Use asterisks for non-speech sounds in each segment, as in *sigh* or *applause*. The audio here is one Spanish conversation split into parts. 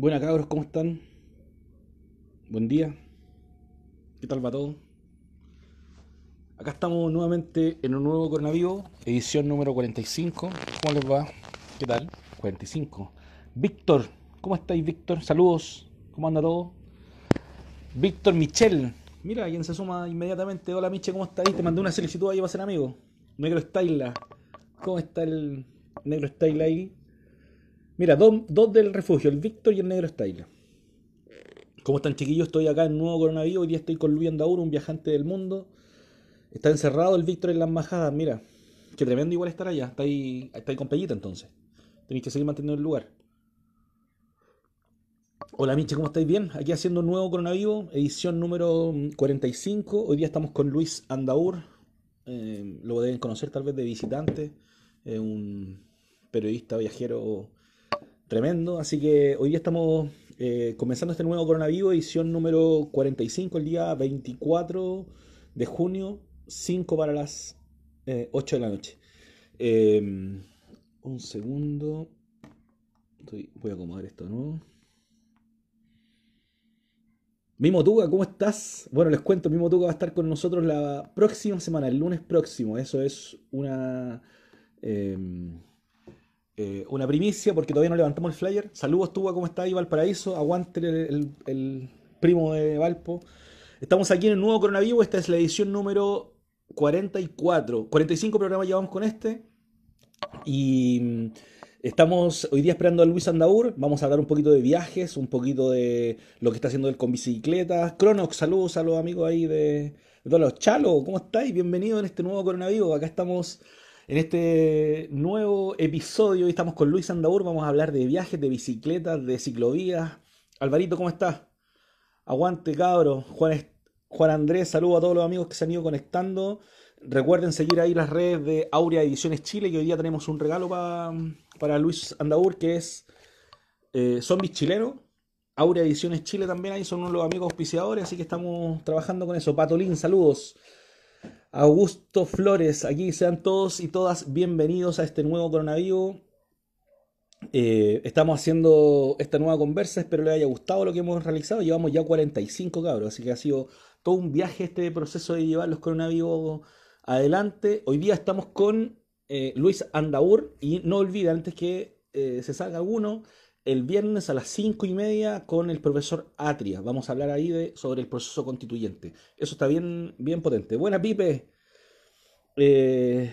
Buenas cabros, ¿cómo están? Buen día. ¿Qué tal va todo? Acá estamos nuevamente en un nuevo coronavirus, edición número 45. ¿Cómo les va? ¿Qué tal? 45. Víctor, ¿cómo estáis, Víctor? Saludos. ¿Cómo anda todo? Víctor Michel. Mira, quien se suma inmediatamente. Hola, Michel, ¿cómo estáis? Te mandé una solicitud ahí para ser amigo. Negro Style. ¿Cómo está el Negro Style ahí? Mira, dos, dos del refugio, el Víctor y el Negro Style. ¿Cómo están chiquillos? Estoy acá en Nuevo Coronavirus. Hoy día estoy con Luis Andaur, un viajante del mundo. Está encerrado el Víctor en las majadas. Mira, qué tremendo igual estar allá. Está ahí, está ahí con Pellita entonces. Tenéis que seguir manteniendo el lugar. Hola Miche, ¿cómo estáis? Bien, aquí haciendo un nuevo coronavirus, edición número 45. Hoy día estamos con Luis Andaur, eh, lo deben conocer tal vez de visitante, eh, un periodista viajero tremendo. Así que hoy día estamos eh, comenzando este nuevo coronavirus, edición número 45, el día 24 de junio, 5 para las 8 de la noche. un segundo, voy a acomodar esto de nuevo. Mimo Tuga, ¿cómo estás? Bueno, les cuento, Mimo Tuga va a estar con nosotros la próxima semana, el lunes próximo. Eso es una, em, eh, una primicia porque todavía no levantamos el flyer. Saludos, Tuga, ¿cómo estás ahí, Valparaíso? Aguante el, el, primo de Valpo. Estamos aquí en el nuevo coronavirus. Esta es la edición número 44. 45 programas llevamos con este. Y Estamos hoy día esperando a Luis Andaur. Vamos a hablar un poquito de viajes, un poquito de lo que está haciendo él con bicicletas. Cronox, saludos a los amigos ahí de, los Chalo, ¿cómo estáis? Bienvenidos en este nuevo coronavirus. Acá estamos en este nuevo episodio. Hoy estamos con Luis Andaur. Vamos a hablar de viajes, de bicicletas, de ciclovías. Alvarito, ¿cómo estás? Aguante, cabro. Juan, Juan Andrés, saludos a todos los amigos que se han ido conectando. Recuerden seguir ahí las redes de Aurea Ediciones Chile, que hoy día tenemos un regalo para Luis Andaur, que es eh, Zombies Chileno. Aurea Ediciones Chile también ahí son uno de los amigos auspiciadores, así que estamos trabajando con eso. Patolín, saludos. Augusto Flores, aquí sean todos y todas bienvenidos a este nuevo coronavirus. Eh, estamos haciendo esta nueva conversa, espero les haya gustado lo que hemos realizado. Llevamos ya 45 cabros, así que ha sido todo un viaje este proceso de llevar los coronavirus adelante. Hoy día estamos con eh, Luis Andaur y no olviden antes que eh, se salga alguno, el viernes a las cinco y media con el profesor Atria. Vamos a hablar ahí de, sobre el proceso constituyente. Eso está bien, bien potente. Buena, Pipe. Eh,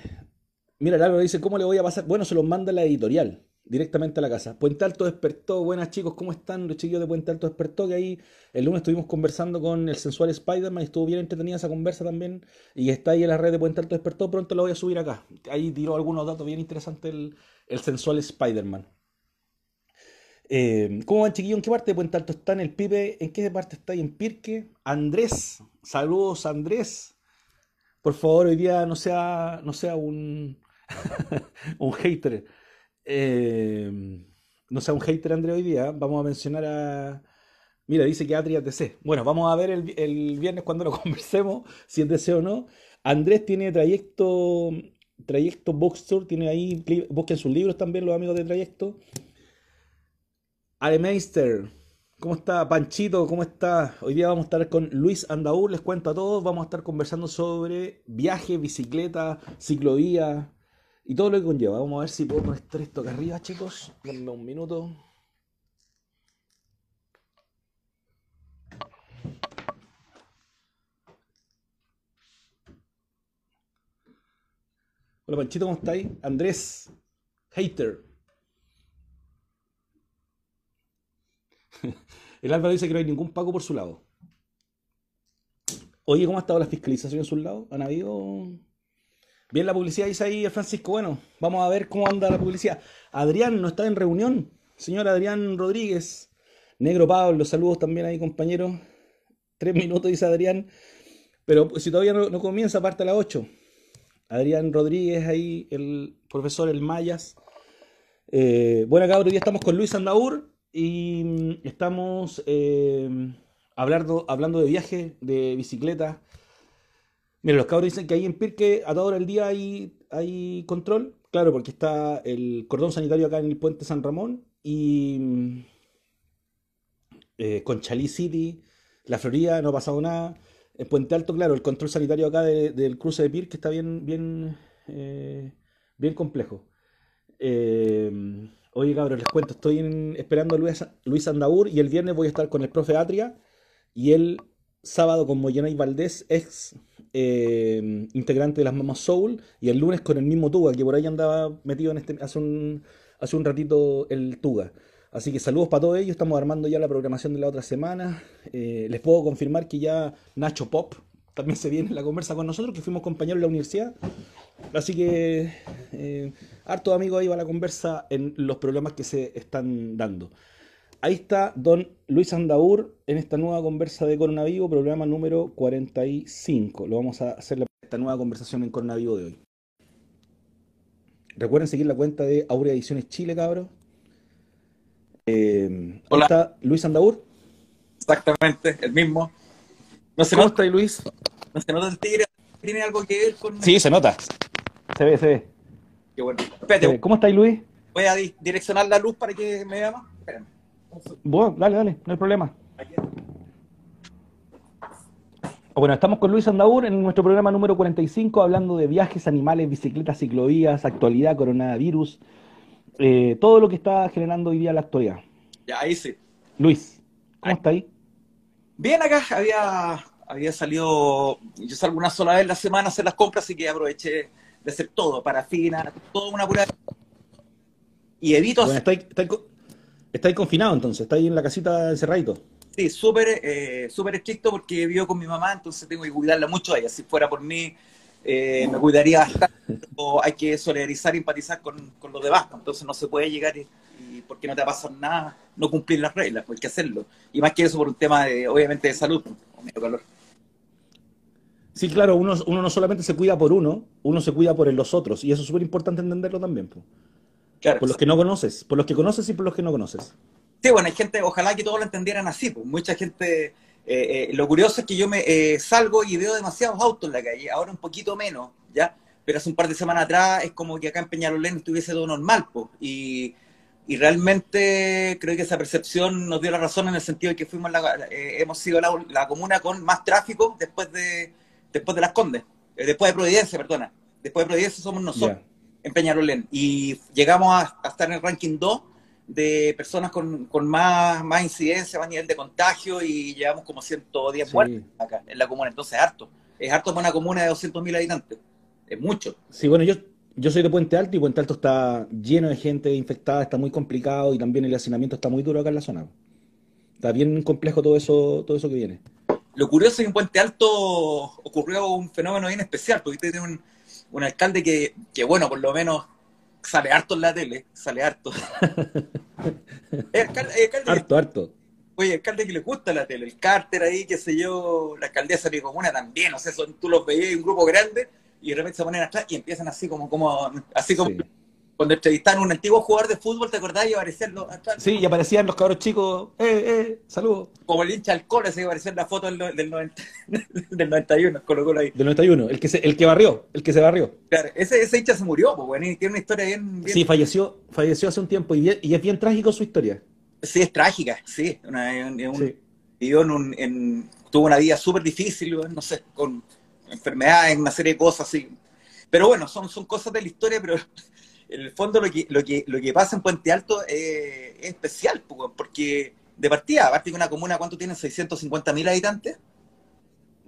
mira, Álvaro dice, ¿cómo le voy a pasar? Bueno, se los manda la editorial directamente a la casa. Puente Alto despertó, buenas chicos, ¿cómo están? Los chiquillos de Puente Alto despertó, que ahí el lunes estuvimos conversando con el sensual Spider-Man y estuvo bien entretenida esa conversa también. Y está ahí en la red de Puente Alto despertó, pronto lo voy a subir acá. Ahí tiró algunos datos bien interesantes el, el sensual Spider-Man. Eh, ¿Cómo van chiquillos? ¿En qué parte de Puente Alto está en el Pipe? ¿En qué parte está ahí en Pirque? Andrés, saludos Andrés. Por favor, hoy día no sea, no sea un, *laughs* un hater eh, no sea un hater André hoy día, vamos a mencionar a... Mira, dice que Atria TC. Bueno, vamos a ver el, viernes cuando lo *laughs* conversemos, si es TC o no. Andrés tiene trayecto, trayecto Tour, tiene ahí, busquen sus libros también los amigos de trayecto. Alemeister, ¿cómo está? Panchito, ¿cómo está? Hoy día vamos a estar con Luis Andaur, les cuento a todos, vamos a estar conversando sobre viaje, bicicleta, ciclovía, y todo lo que conlleva. Vamos a ver si puedo poner esto acá arriba, chicos. Denme un minuto. Hola Panchito, ¿cómo estáis? Andrés, hater. *laughs* El Álvaro dice que no hay ningún pago por su lado. Oye, ¿cómo ha estado la fiscalización en su lado? ¿Han habido Bien, la publicidad dice ahí Francisco. Bueno, vamos a ver cómo anda la publicidad. Adrián no está en reunión. Señor Adrián Rodríguez. Negro Pablo, saludos también ahí, compañeros. Tres minutos, dice Adrián. Pero si todavía no, comienza, parte a las ocho. Adrián Rodríguez ahí, el profesor El Mayas. Eh, bueno, cabrón, hoy estamos con Luis Andaur y mm, estamos eh, hablando, hablando de viaje, de bicicleta, Mira, los cabros dicen que ahí en Pirque a toda hora del día hay, hay control. Claro, porque está el cordón sanitario acá en el puente San Ramón y, eh, Conchalí City, la Florida, no ha pasado nada. En Puente Alto, claro, el control sanitario acá del cruce de Pir, que está bien, bien, eh, bien complejo. Eh, oye, cabrón, les cuento, estoy esperando a Luis, Luis y el viernes voy a estar con el profe Atria y el sábado con Moyenay Valdés, ex eh, integrante de las Mamas Soul, y el lunes con el mismo Tuga, que por ahí andaba metido en este, hace un, hace un ratito el Tuga. Así que saludos para todos ellos, estamos armando ya la programación de la otra semana. Eh, les puedo confirmar que ya Nacho Pop también se viene en la conversa con nosotros, que fuimos compañeros de la universidad. Así que eh, harto amigos ahí va la conversa en los problemas que se están dando. Ahí está don Luis Andaur en esta nueva conversa de Coronavivo, programa número 45. Lo vamos a hacer esta nueva conversación en Coronavivo de hoy. Recuerden seguir la cuenta de Aurea Ediciones Chile, cabros. Eh, Hola. está Luis Andaur. Exactamente, el mismo. No se ¿Cómo nota, está Luis? No se nota el tigre. ¿Tiene algo que ver con.? Sí, se nota. Se ve, se ve. Qué bueno. Espérate. ¿Cómo estáis, Luis? Voy a direccionar la luz para que me vea más. Espérame. Bueno, dale, dale, no hay problema. Bueno, estamos con Luis Andaur en nuestro programa número 45 hablando de viajes, animales, bicicletas, ciclovías, actualidad, coronavirus, eh, todo lo que está generando hoy día la actualidad. Ya, ahí sí. Luis, ¿cómo está ahí? Bien acá, había, había salido, yo salgo una sola vez en la semana a hacer las compras, así que aproveché de hacer todo, parafina, todo una pura... Y evito... Bueno, está, ahí, confinado entonces, está ahí en la casita encerradito. Sí, súper eh, súper estricto porque vivo con mi mamá, entonces tengo que cuidarla mucho a ella. Si fuera por mí, eh, me cuidaría bastante. o hay que solidarizar y empatizar con, con los demás. Entonces no se puede llegar y, porque no te pasa nada, no cumplir las reglas, pues hay que hacerlo. Y más que eso por un tema, de, obviamente, de salud o medio calor. Sí, claro, uno, uno no solamente se cuida por uno, uno se cuida por los otros. Y eso es súper importante entenderlo también. Claro, por los que no conoces, por los que conoces y por los que no conoces. Sí, bueno, hay gente, ojalá que todos lo entendieran así. Pues. Mucha gente, eh, eh, lo curioso es que yo me eh, salgo y veo demasiados autos en la calle, ahora un poquito menos, ¿ya? Pero hace un par de semanas atrás es como que acá en Peñalolén estuviese todo normal, pues. Y, y realmente creo que esa percepción nos dio la razón en el sentido de que fuimos la, hemos sido la, comuna con más tráfico después de después de Las Condes, después de Providencia, perdona. Después de Providencia somos nosotros en Peñalolén. Y llegamos a, estar en el ranking 2 de personas con, con, más, más incidencia, más nivel de contagio y llevamos como 110 muertes acá en la comuna. Entonces, harto. Es harto para una comuna de 200.000 habitantes. Es mucho. Sí, bueno, yo, yo soy de Puente Alto y Puente Alto está lleno de gente infectada, está muy complicado y también el hacinamiento está muy duro acá en la zona. Está bien complejo todo eso, todo eso que viene. Lo curioso es que en Puente Alto ocurrió un fenómeno bien especial, porque usted tiene un, un alcalde que, que, bueno, por lo menos sale harto en la tele, sale harto. *laughs* harto, harto. Oye, alcalde que le gusta la tele, el Carter ahí, qué sé yo, la alcaldesa de mi comuna también, o sea, son, tú los veías un grupo grande y de repente se ponen atrás y empiezan así como, como así como cuando entrevistaron a un antiguo jugador de fútbol, ¿te acordás? Y aparecían los... Sí, y aparecían los cabros chicos, eh, eh, saludos. Como el hincha alcohol, ese que apareció en la foto del, del, 90, *laughs* del 91, colocó ahí. Del 91, el que, se, el que barrió, el que se barrió. Claro, ese, ese hincha se murió, pues, bueno, y tiene una historia bien... Sí, falleció, falleció hace un tiempo y, y, es bien trágico su historia. Sí, es trágica, sí. Una, un, Vivió en un... En, tuvo una vida súper difícil, no sé, con enfermedades, una serie de cosas así. Pero bueno, son, son cosas de la historia, pero en el fondo lo que, lo que, lo que pasa en Puente Alto es especial, porque de partida, aparte de una comuna, ¿cuánto tiene? ¿650 mil habitantes?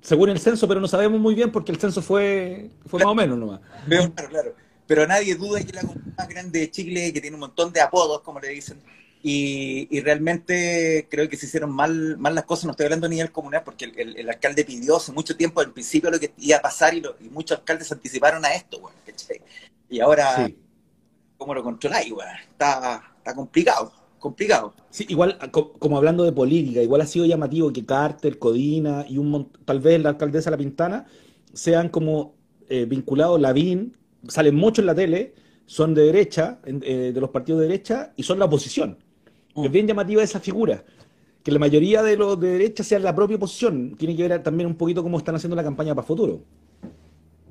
Según el censo, pero no sabemos muy bien porque el censo fue, fue más o menos nomás. Pero, claro, claro. Pero nadie duda que es la comuna más grande de Chile, que tiene un montón de apodos, como le dicen, y, realmente creo que se hicieron mal, mal las cosas, no estoy hablando a nivel comunal, porque el, alcalde pidió hace mucho tiempo al principio lo que iba a pasar y, muchos alcaldes anticiparon a esto, bueno, Y ahora cómo lo controláis, Está, está complicado, complicado. Sí, igual, como hablando de política, igual ha sido llamativo que Carter, Codina y un tal vez la alcaldesa La Pintana sean como eh, vinculados, Lavín, salen mucho en la tele, son de derecha, eh, de los partidos de derecha, y son la oposición. Mm. Es bien llamativa esa figura. Que la mayoría de los de derecha sean la propia oposición. Tiene que ver también un poquito cómo están haciendo la campaña para futuro.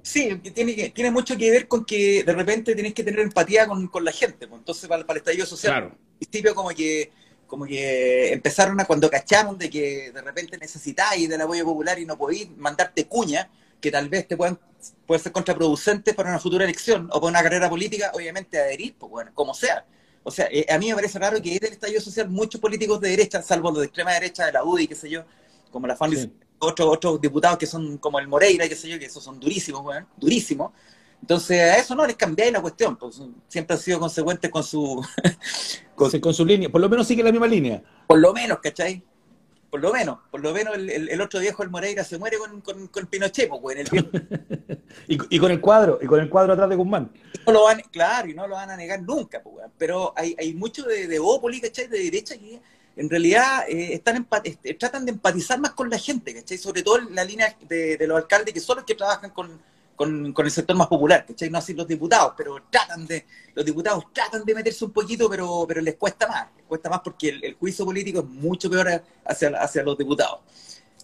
Sí, tiene, tiene mucho que ver con que de repente tenés que tener empatía con, la gente. Pues. Entonces, para, el estallido social, claro. principio como que como que empezaron a cuando cacharon de que de repente necesitáis del apoyo popular y no podéis mandarte cuña, que tal vez te puedan puede ser contraproducente para una futura elección o para una carrera política, obviamente adherir, pues bueno, como sea. O sea, eh, a mí me parece raro que desde el estallido social muchos políticos de derecha, salvo los de extrema derecha de la UDI, qué sé yo, como la fan otros, otros diputados que son como el Moreira, qué sé yo, que esos son durísimos, bueno, durísimos. Entonces, a eso no les cambiáis la cuestión, pues siempre han sido consecuentes con su... *laughs* con, su línea, por lo menos sigue la misma línea. Por lo menos, ¿cachai? Por lo menos, por lo menos el, otro viejo, el Moreira, se muere con, con, Pinochet, pues, en el *laughs* y, con el cuadro, y con el cuadro atrás de Guzmán. No lo van, claro, y no lo van a negar nunca, pues, pero hay, hay mucho de, de Ópoli, ¿cachai? De derecha que en realidad eh, están este, tratan de empatizar más con la gente, ¿cachai? Sobre todo en la línea de, los alcaldes que son los que trabajan con, el sector más popular, ¿cachai? No así los diputados, pero tratan de, los diputados tratan de meterse un poquito, pero, pero les cuesta más, les cuesta más porque el, juicio político es mucho peor hacia, hacia los diputados,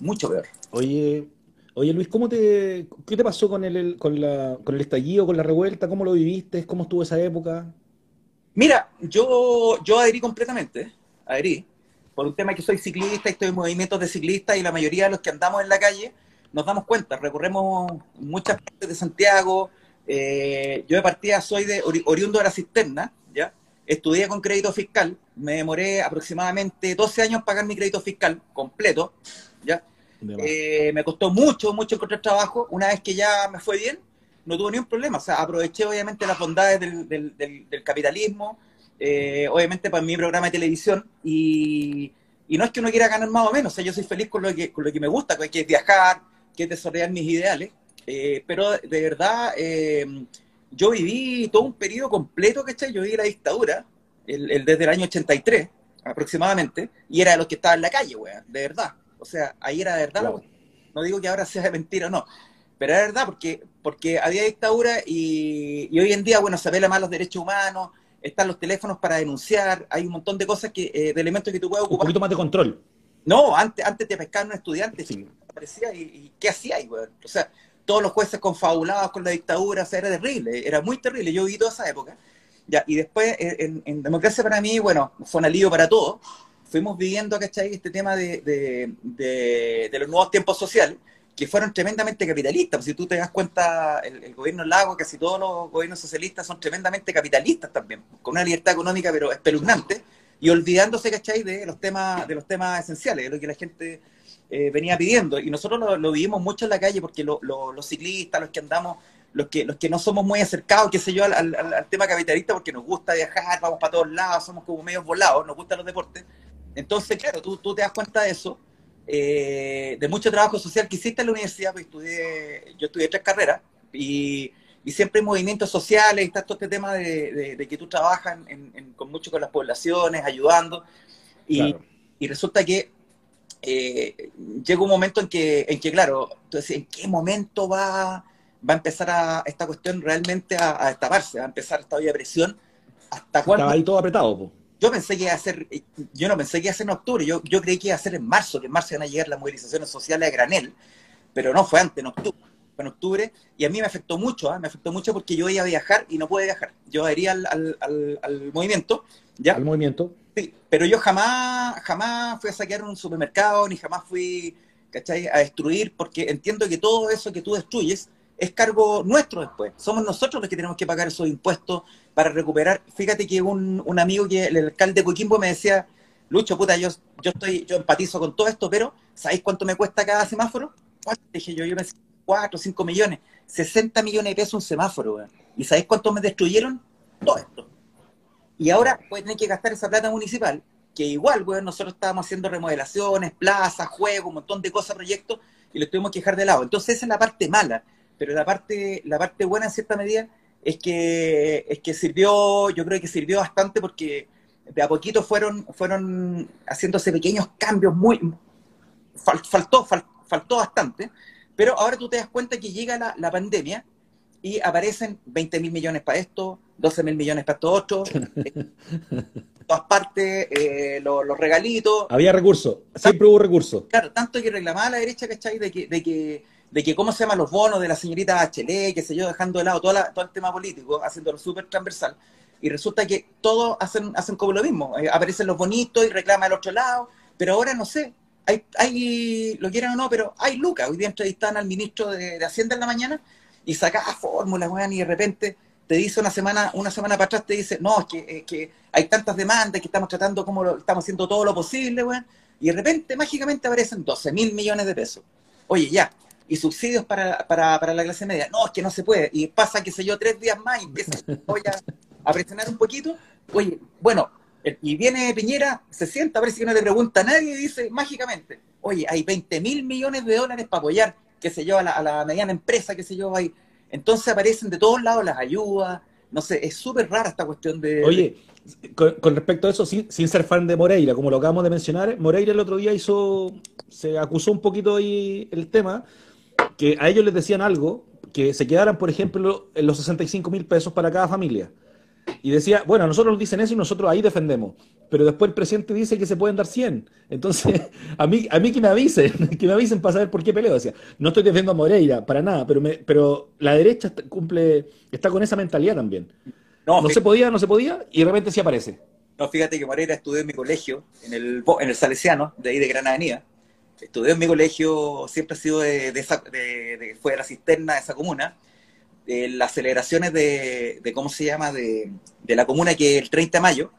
mucho peor. Oye, Oye Luis, ¿cómo te, ¿qué te pasó con el, con, la, con el estallido, con la revuelta? ¿Cómo lo viviste? ¿Cómo estuvo esa época? Mira, yo, yo adherí completamente, adherí por un tema que soy ciclista y estoy en movimientos de ciclistas y la mayoría de los que andamos en la calle nos damos cuenta, recorremos muchas partes de Santiago, eh, yo de partida soy de oriundo de la cisterna, ¿ya? Estudié con crédito fiscal, me demoré aproximadamente 12 años pagar mi crédito fiscal completo, ¿ya? Eh, me costó mucho, mucho encontrar trabajo. Una vez que ya me fue bien, no tuve ningún problema. O sea, aproveché obviamente las bondades del, del capitalismo, eh, obviamente para mi programa de televisión, y, no es que uno quiera ganar más o menos, o sea, yo soy feliz con lo que, con lo que me gusta, que es viajar, que es desarrollar mis ideales, eh, pero de verdad eh, yo viví todo un periodo completo, ¿cachai? Yo viví la dictadura, el, desde el año 83 aproximadamente, y era de los que estaba en la calle, weón, de verdad. O sea, ahí era de verdad, no digo que ahora sea de *laughs* mentira o no, pero era verdad porque, porque había dictadura y, y hoy en día, bueno, se apela más los derechos humanos, están los teléfonos para denunciar, hay un montón de cosas que, eh, de elementos que tú puedes ocupar. Un poquito más de control. No, antes, antes te pescaban un estudiante, sí. aparecía y, ¿qué hacía ahí, güey? O sea, todos los jueces confabulados con la dictadura, o sea, era terrible, era muy terrible. Yo viví toda esa época. Ya, y después, eh, en, democracia para mí, bueno, fue un alivio para todos. Fuimos viviendo, ¿cachai? Este tema de, de, de los nuevos tiempos sociales que fueron tremendamente capitalistas. Pues, si tú te das cuenta, el, gobierno Lago, casi todos los gobiernos socialistas son tremendamente capitalistas también, con una libertad económica pero espeluznante, y olvidándose, ¿cachai?, de los temas, de los temas esenciales, de lo que la gente eh, venía pidiendo. Y nosotros lo, vivimos mucho en la calle porque los ciclistas, los que andamos, los que, los que no somos muy acercados, qué sé yo, al, tema capitalista porque nos gusta viajar, vamos para todos lados, somos como medios volados, nos gustan los deportes. Entonces, claro, tú, tú te das cuenta de eso eh, de mucho trabajo social que hiciste en la universidad, pues estudié, yo estudié tres carreras y, siempre en movimientos sociales, está todo este tema de, que tú trabajas con mucho con las poblaciones, ayudando, y, resulta que eh, llega un momento en que, en que claro, entonces, ¿en qué momento va, va a empezar a, esta cuestión realmente a, destaparse? Va a empezar esta olla de presión. ¿Hasta cuándo? Estaba ahí todo apretado. Yo pensé que iba a ser, yo no pensé que iba a ser en octubre, yo, yo creí que iba a ser en marzo, que en marzo iban a llegar las movilizaciones sociales a granel, pero no, fue antes, en octubre. Fue en octubre, y a mí me afectó mucho, ¿ah? me afectó mucho porque yo iba a viajar y no pude viajar. Yo iría al, al, al, movimiento, ¿ya? Al movimiento. Sí, pero yo jamás, jamás fui a saquear un supermercado, ni jamás fui, ¿cachai?, a destruir, porque entiendo que todo eso que tú destruyes es cargo nuestro después. Somos nosotros los que tenemos que pagar esos impuestos para recuperar. Fíjate que un, amigo, que el alcalde de Coquimbo, me decía, Lucho, puta, yo, yo estoy, yo empatizo con todo esto, pero ¿sabéis cuánto me cuesta cada semáforo? Dije yo, yo pensé 4, 5 millones, 60 millones de pesos un semáforo, ¿Y sabéis cuánto me destruyeron? Todo esto. Y ahora pueden tener que gastar esa plata municipal, que igual, weón, nosotros estábamos haciendo remodelaciones, plazas, juegos, un montón de cosas, proyectos, y lo tuvimos que dejar de lado. Entonces esa es la parte mala pero la parte, la parte buena en cierta medida es que, es que sirvió, yo creo que sirvió bastante porque de a poquito fueron, fueron haciéndose pequeños cambios muy... faltó, faltó bastante, pero ahora tú te das cuenta que llega la, la pandemia y aparecen 20 mil millones para esto, 12 mil millones para esto otro, *laughs* todas partes, eh, los, regalitos. Había recursos, siempre hubo recursos. Claro, tanto que reclamaba la derecha, ¿cachai? De que, de que de que cómo se llaman los bonos de la señorita Bachelet, que se yo, dejando de lado todo el tema político, haciéndolo súper transversal. y resulta que todos hacen, hacen como lo mismo. Eh, aparecen los bonitos y reclaman al otro lado, pero ahora no sé, hay, hay, lo quieran o no, pero hay lucas. Hoy día entrevistan al ministro de, Hacienda en la mañana y saca fórmulas, weón, y de repente te dice una semana, una semana para atrás, te dice, no, es que, que hay tantas demandas, que estamos tratando como lo, estamos haciendo todo lo posible, weón, y de repente, mágicamente, aparecen 12 mil millones de pesos. Oye, ya, y subsidios para, para, para, la clase media. No, es que no se puede. Y pasa, qué sé yo, tres días más y empieza voy a, a *laughs* presionar un poquito. Oye, bueno, y viene Piñera, se sienta, parece que no le pregunta a nadie y dice mágicamente, oye, hay 20 mil millones de dólares para apoyar, qué sé yo, a la, mediana empresa, qué sé yo, ahí. Entonces aparecen de todos lados las ayudas, no sé, es súper rara esta cuestión de... Oye, con, respecto a eso, sin, sin, ser fan de Moreira, como lo acabamos de mencionar, Moreira el otro día hizo, se acusó un poquito ahí el tema, que a ellos les decían algo, que se quedaran, por ejemplo, en los 65 mil pesos para cada familia. Y decía, bueno, nosotros nos dicen eso y nosotros ahí defendemos. Pero después el presidente dice que se pueden dar 100. Entonces, *laughs* a mí, a mí que me avisen, *laughs* que me avisen para saber por qué peleo. Decía, no estoy defendiendo a Moreira, para nada, pero, me, pero la derecha cumple, está con esa mentalidad también. No, no se podía, no se podía, y de repente sí aparece. No, fíjate que Moreira estudió en mi colegio, en el, en el Salesiano, de ahí de Gran Avenida estudió en mi colegio, siempre ha sido de, de, fue de la cisterna de esa comuna, de las celebraciones de, ¿cómo se llama?, de, la comuna que es el 30 de mayo,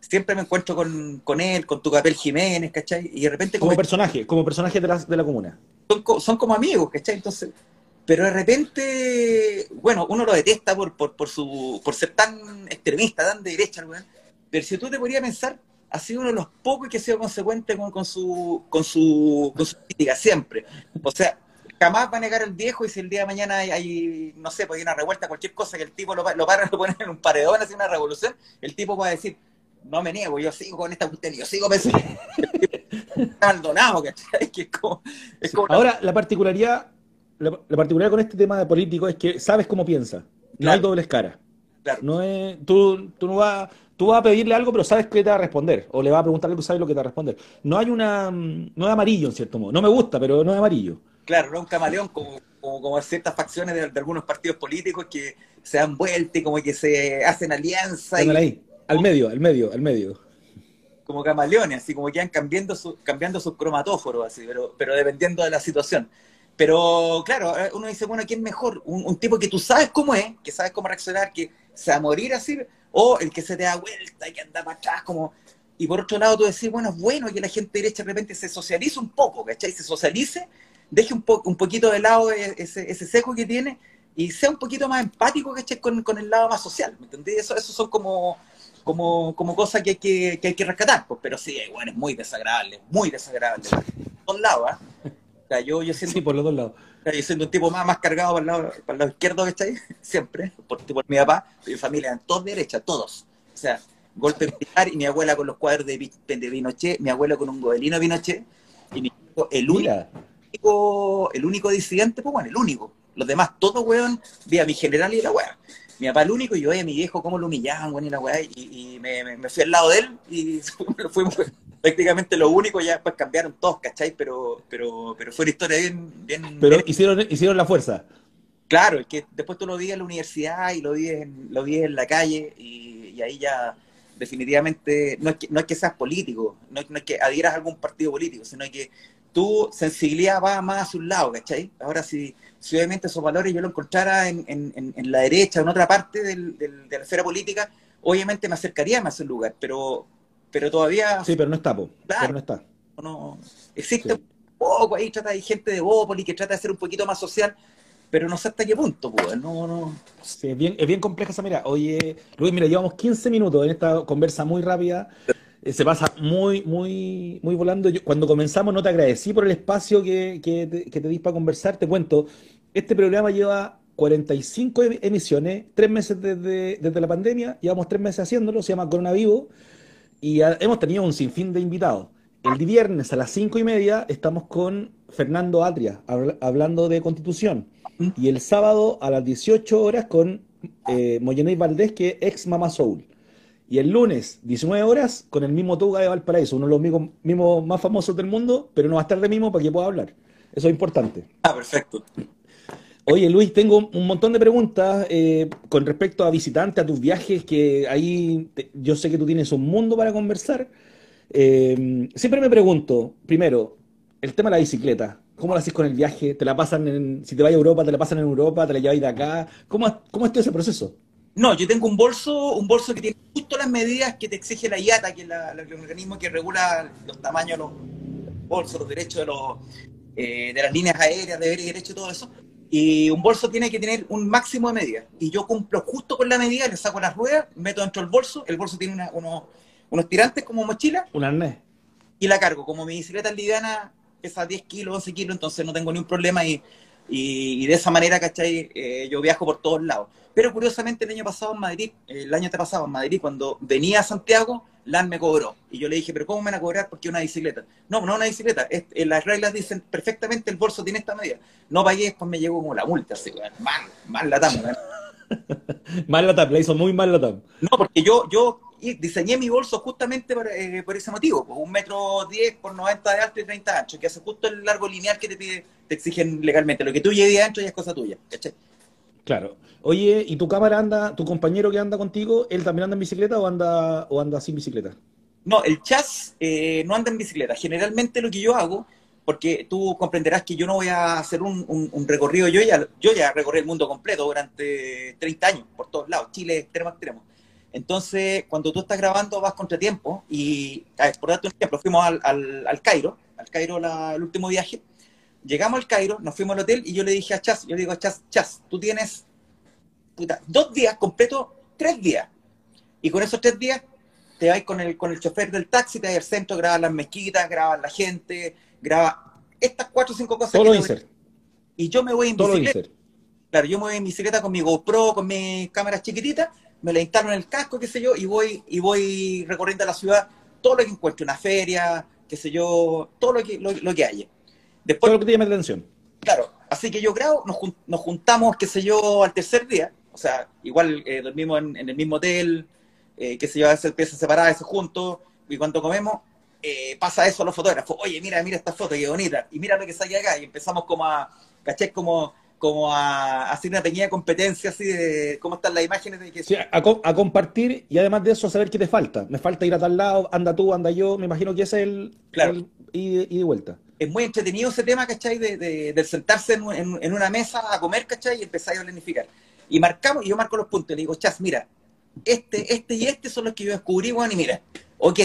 siempre me encuentro con, con él, con tu Capel Jiménez, ¿cachai? Y de repente... Como, personaje, como personaje de la, de la comuna. Son, son, como amigos, ¿cachai? Entonces, pero de repente, bueno, uno lo detesta por, por, por, su, por ser tan extremista, tan de derecha, pero si tú te podrías pensar, ha sido uno de los pocos que ha sido consecuente con, su, con, su, con su crítica, siempre. O sea, jamás va a negar el viejo y si el día de mañana hay, no sé, pues hay una revuelta, cualquier cosa que el tipo lo, lo para, *laughs* lo pone en un paredón, hace una revolución, el tipo va a decir, no me niego, yo sigo con esta cuestión, yo sigo pensando. *laughs* Maldonado, ¿cachai? Que es como, es como Ahora, la particularidad, la, particularidad con este tema de político es que sabes cómo piensa, no hay dobles caras. Claro. No es, tú, tú no vas Tú vas a pedirle algo, pero sabes que te va a responder. O le vas a preguntar algo sabes lo que te va a responder. No hay una. No es amarillo, en cierto modo. No me gusta, pero no es amarillo. Claro, no es un camaleón como, como, ciertas facciones de, algunos partidos políticos que se dan vuelta y como que se hacen alianzas. Y, ahí, al medio, al medio, al medio. Como camaleones, así como que van cambiando, su, cambiando sus cromatóforos, así, pero, pero dependiendo de la situación. Pero claro, eh, uno dice, bueno, ¿quién mejor? Un, un, tipo que tú sabes cómo es, que sabes cómo reaccionar, que se va a morir así, o el que se te da vuelta y que anda para atrás, como... Y por otro lado tú decís, bueno, es bueno que la gente derecha de repente se socialice un poco, ¿cachai? Se socialice, deje un, po un poquito de lado e-, ese, ese seco que tiene y sea un poquito más empático, ¿cachai? Con, con el lado más social, ¿me entendés? Eso, eso son como, como, como cosas que hay que, que, hay que rescatar, pues, pero sí, bueno, es muy desagradable, muy desagradable. Por todos lados, ¿ah? O sea, yo, yo siento... Sí, por los dos lados yo siendo un tipo más, más cargado para el lado, para el lado izquierdo, ¿cachai? *laughs* Siempre, por, por mi papá, mi familia, todos derechas, todos. O sea, golpe militar y mi abuela con los cuadros de, de Pinochet, mi abuela con un gobelino de Pinochet, y mi el único, el único disidente, pues bueno, el único. Los demás, todos, weón, vi a mi general y la weá. Mi papá el único, y yo a mi viejo cómo lo humillaban, weón, y la weá, y, me, me, fui al lado de él y *laughs* fuimos, prácticamente lo único, ya después cambiaron todos, ¿cachai? Pero, pero, pero fue una historia bien... bien pero Hicieron, hicieron la fuerza. Claro, es que después tú lo vi en la universidad y lo vi en, lo vi en la calle y, ahí ya definitivamente no es que, no es que seas político, no es, que adhieras a algún partido político, sino que tu sensibilidad va más a un lado, ¿cachai? Ahora, si, si obviamente esos valores yo lo encontrara en, en, en la derecha o en otra parte del, del, de la esfera política, obviamente me acercaría más a ese lugar, pero, pero todavía... Sí, pero no está, po. pero no está. No, existe un poco ahí, trata, hay gente de Bópoli que trata de ser un poquito más social, pero no sé hasta qué punto, pues, no, no. Sí, es bien, es bien compleja esa mira. Oye, Luis, mira, llevamos 15 minutos en esta conversa muy rápida. Eh, se pasa muy, muy, muy volando. Yo, cuando comenzamos no te agradecí por el espacio que, que, te, que te di para conversar. Te cuento, este programa lleva 45 em, emisiones, tres meses desde, desde la pandemia, llevamos tres meses haciéndolo, se llama Corona Vivo y hemos tenido un sinfín de invitados. El viernes a las cinco y media estamos con Fernando Atria, hablando de constitución. Y el sábado a las 18 horas con eh, Valdés, que es ex Mama Soul. Y el lunes, 19 horas, con el mismo Tuga de Valparaíso, uno de los mismos, más famosos del mundo, pero no va a estar de mismo para que pueda hablar. Eso es importante. Ah, perfecto. Oye, Luis, tengo un montón de preguntas eh, con respecto a visitantes, a tus viajes, que ahí yo sé que tú tienes un mundo para conversar. Eh, siempre me pregunto, primero, el tema de la bicicleta. ¿Cómo lo haces con el viaje? ¿Te la pasan en, si te vas a Europa, te la pasan en Europa, te la lleváis de acá? ¿Cómo, cómo es todo ese proceso? No, yo tengo un bolso, un bolso que tiene justo las medidas que te exige la IATA, que es la- el organismo que regula los tamaños de los bolsos, los derechos de, los, eh, de las líneas aéreas, deber y derecho y todo eso. Y un bolso tiene que tener un máximo de medidas. Y yo cumplo justo con la medida, le saco las ruedas, meto dentro del bolso, el bolso tiene una- unos, unos tirantes como mochila Un arnés. y la cargo. Como mi bicicleta es liviana, pesa 10 kilos, 11 kilos, entonces no tengo ni un problema y, y, y de esa manera, ¿cachai? Eh, yo viajo por todos lados. Pero curiosamente el año pasado en Madrid, el año pasado en Madrid, cuando venía a Santiago, LAN me cobró. Y yo le dije, pero ¿cómo me van a cobrar? Porque una bicicleta. No, no una bicicleta. Es- eh, las reglas dicen perfectamente el bolso tiene esta medida. No pagué, después me llegó como la multa. Así, mal, mal la weón. *laughs* Mal la TAP, la hizo muy mal la TAP. No, porque yo, yo diseñé mi bolso justamente por, eh, por ese motivo, pues, un metro 10 por 90 de alto y 30 de ancho, que hace justo el largo lineal que te pide, te exigen legalmente. Lo que tú lleves adentro ya es cosa tuya, ¿cachai? Claro. Oye, ¿y tu cámara anda, tu compañero que anda contigo, él también anda en bicicleta o anda, o anda sin bicicleta? No, el chas eh, no anda en bicicleta. Generalmente lo que yo hago, porque tú comprenderás que yo no voy a hacer un, recorrido, yo ya, yo ya recorrí el mundo completo durante 30 años, por todos lados, Chile extremo extremo. Entonces, cuando tú estás grabando vas contra tiempo y, por darte un ejemplo, fuimos al, al, al Cairo, al Cairo la- el último viaje, llegamos al Cairo, nos fuimos al hotel y yo le dije a Chas, yo le digo a Chas, Chas, tú tienes puta, dos días completos, tres días. Y con esos tres días te vas con el, con el chofer del taxi, te vas al centro, grabas las mezquitas, grabas la gente, grabas estas cuatro o cinco cosas. Todo que lo Y yo me voy en todo bicicleta. Claro, yo me voy en bicicleta con mi GoPro, con mis cámaras chiquititas, me la instalo en el casco, qué sé yo, y voy, y voy recorriendo la ciudad, todo lo que encuentro, una feria, qué sé yo, todo lo que, lo, lo que haya. Después, Todo lo que te llame la atención. Claro, así que yo grabo, nos, jun- nos juntamos, qué sé yo, al tercer día, o sea, igual eh, dormimos en, en el mismo hotel, eh, qué sé yo, a veces piezas separadas, a veces juntos, y cuando comemos, eh, pasa eso a los fotógrafos, oye, mira, mira esta foto, qué bonita, y mira lo que sale acá, y empezamos como a, caché, como, como a hacer una pequeña competencia así de cómo están las imágenes de que Sí, a, a compartir y además de eso, a saber qué te falta. Me falta ir a tal lado, anda tú, anda yo. Me imagino que ese es el, Claro. el y de vuelta. Es muy entretenido ese tema, ¿cachai? De, de, de sentarse en, un- en- en una mesa a comer, ¿cachai? Y empezar a planificar. Y marcamos, y yo marco los puntos, le digo, Chas, mira, este, este y este son los que yo descubrí, bueno, y mira, ok,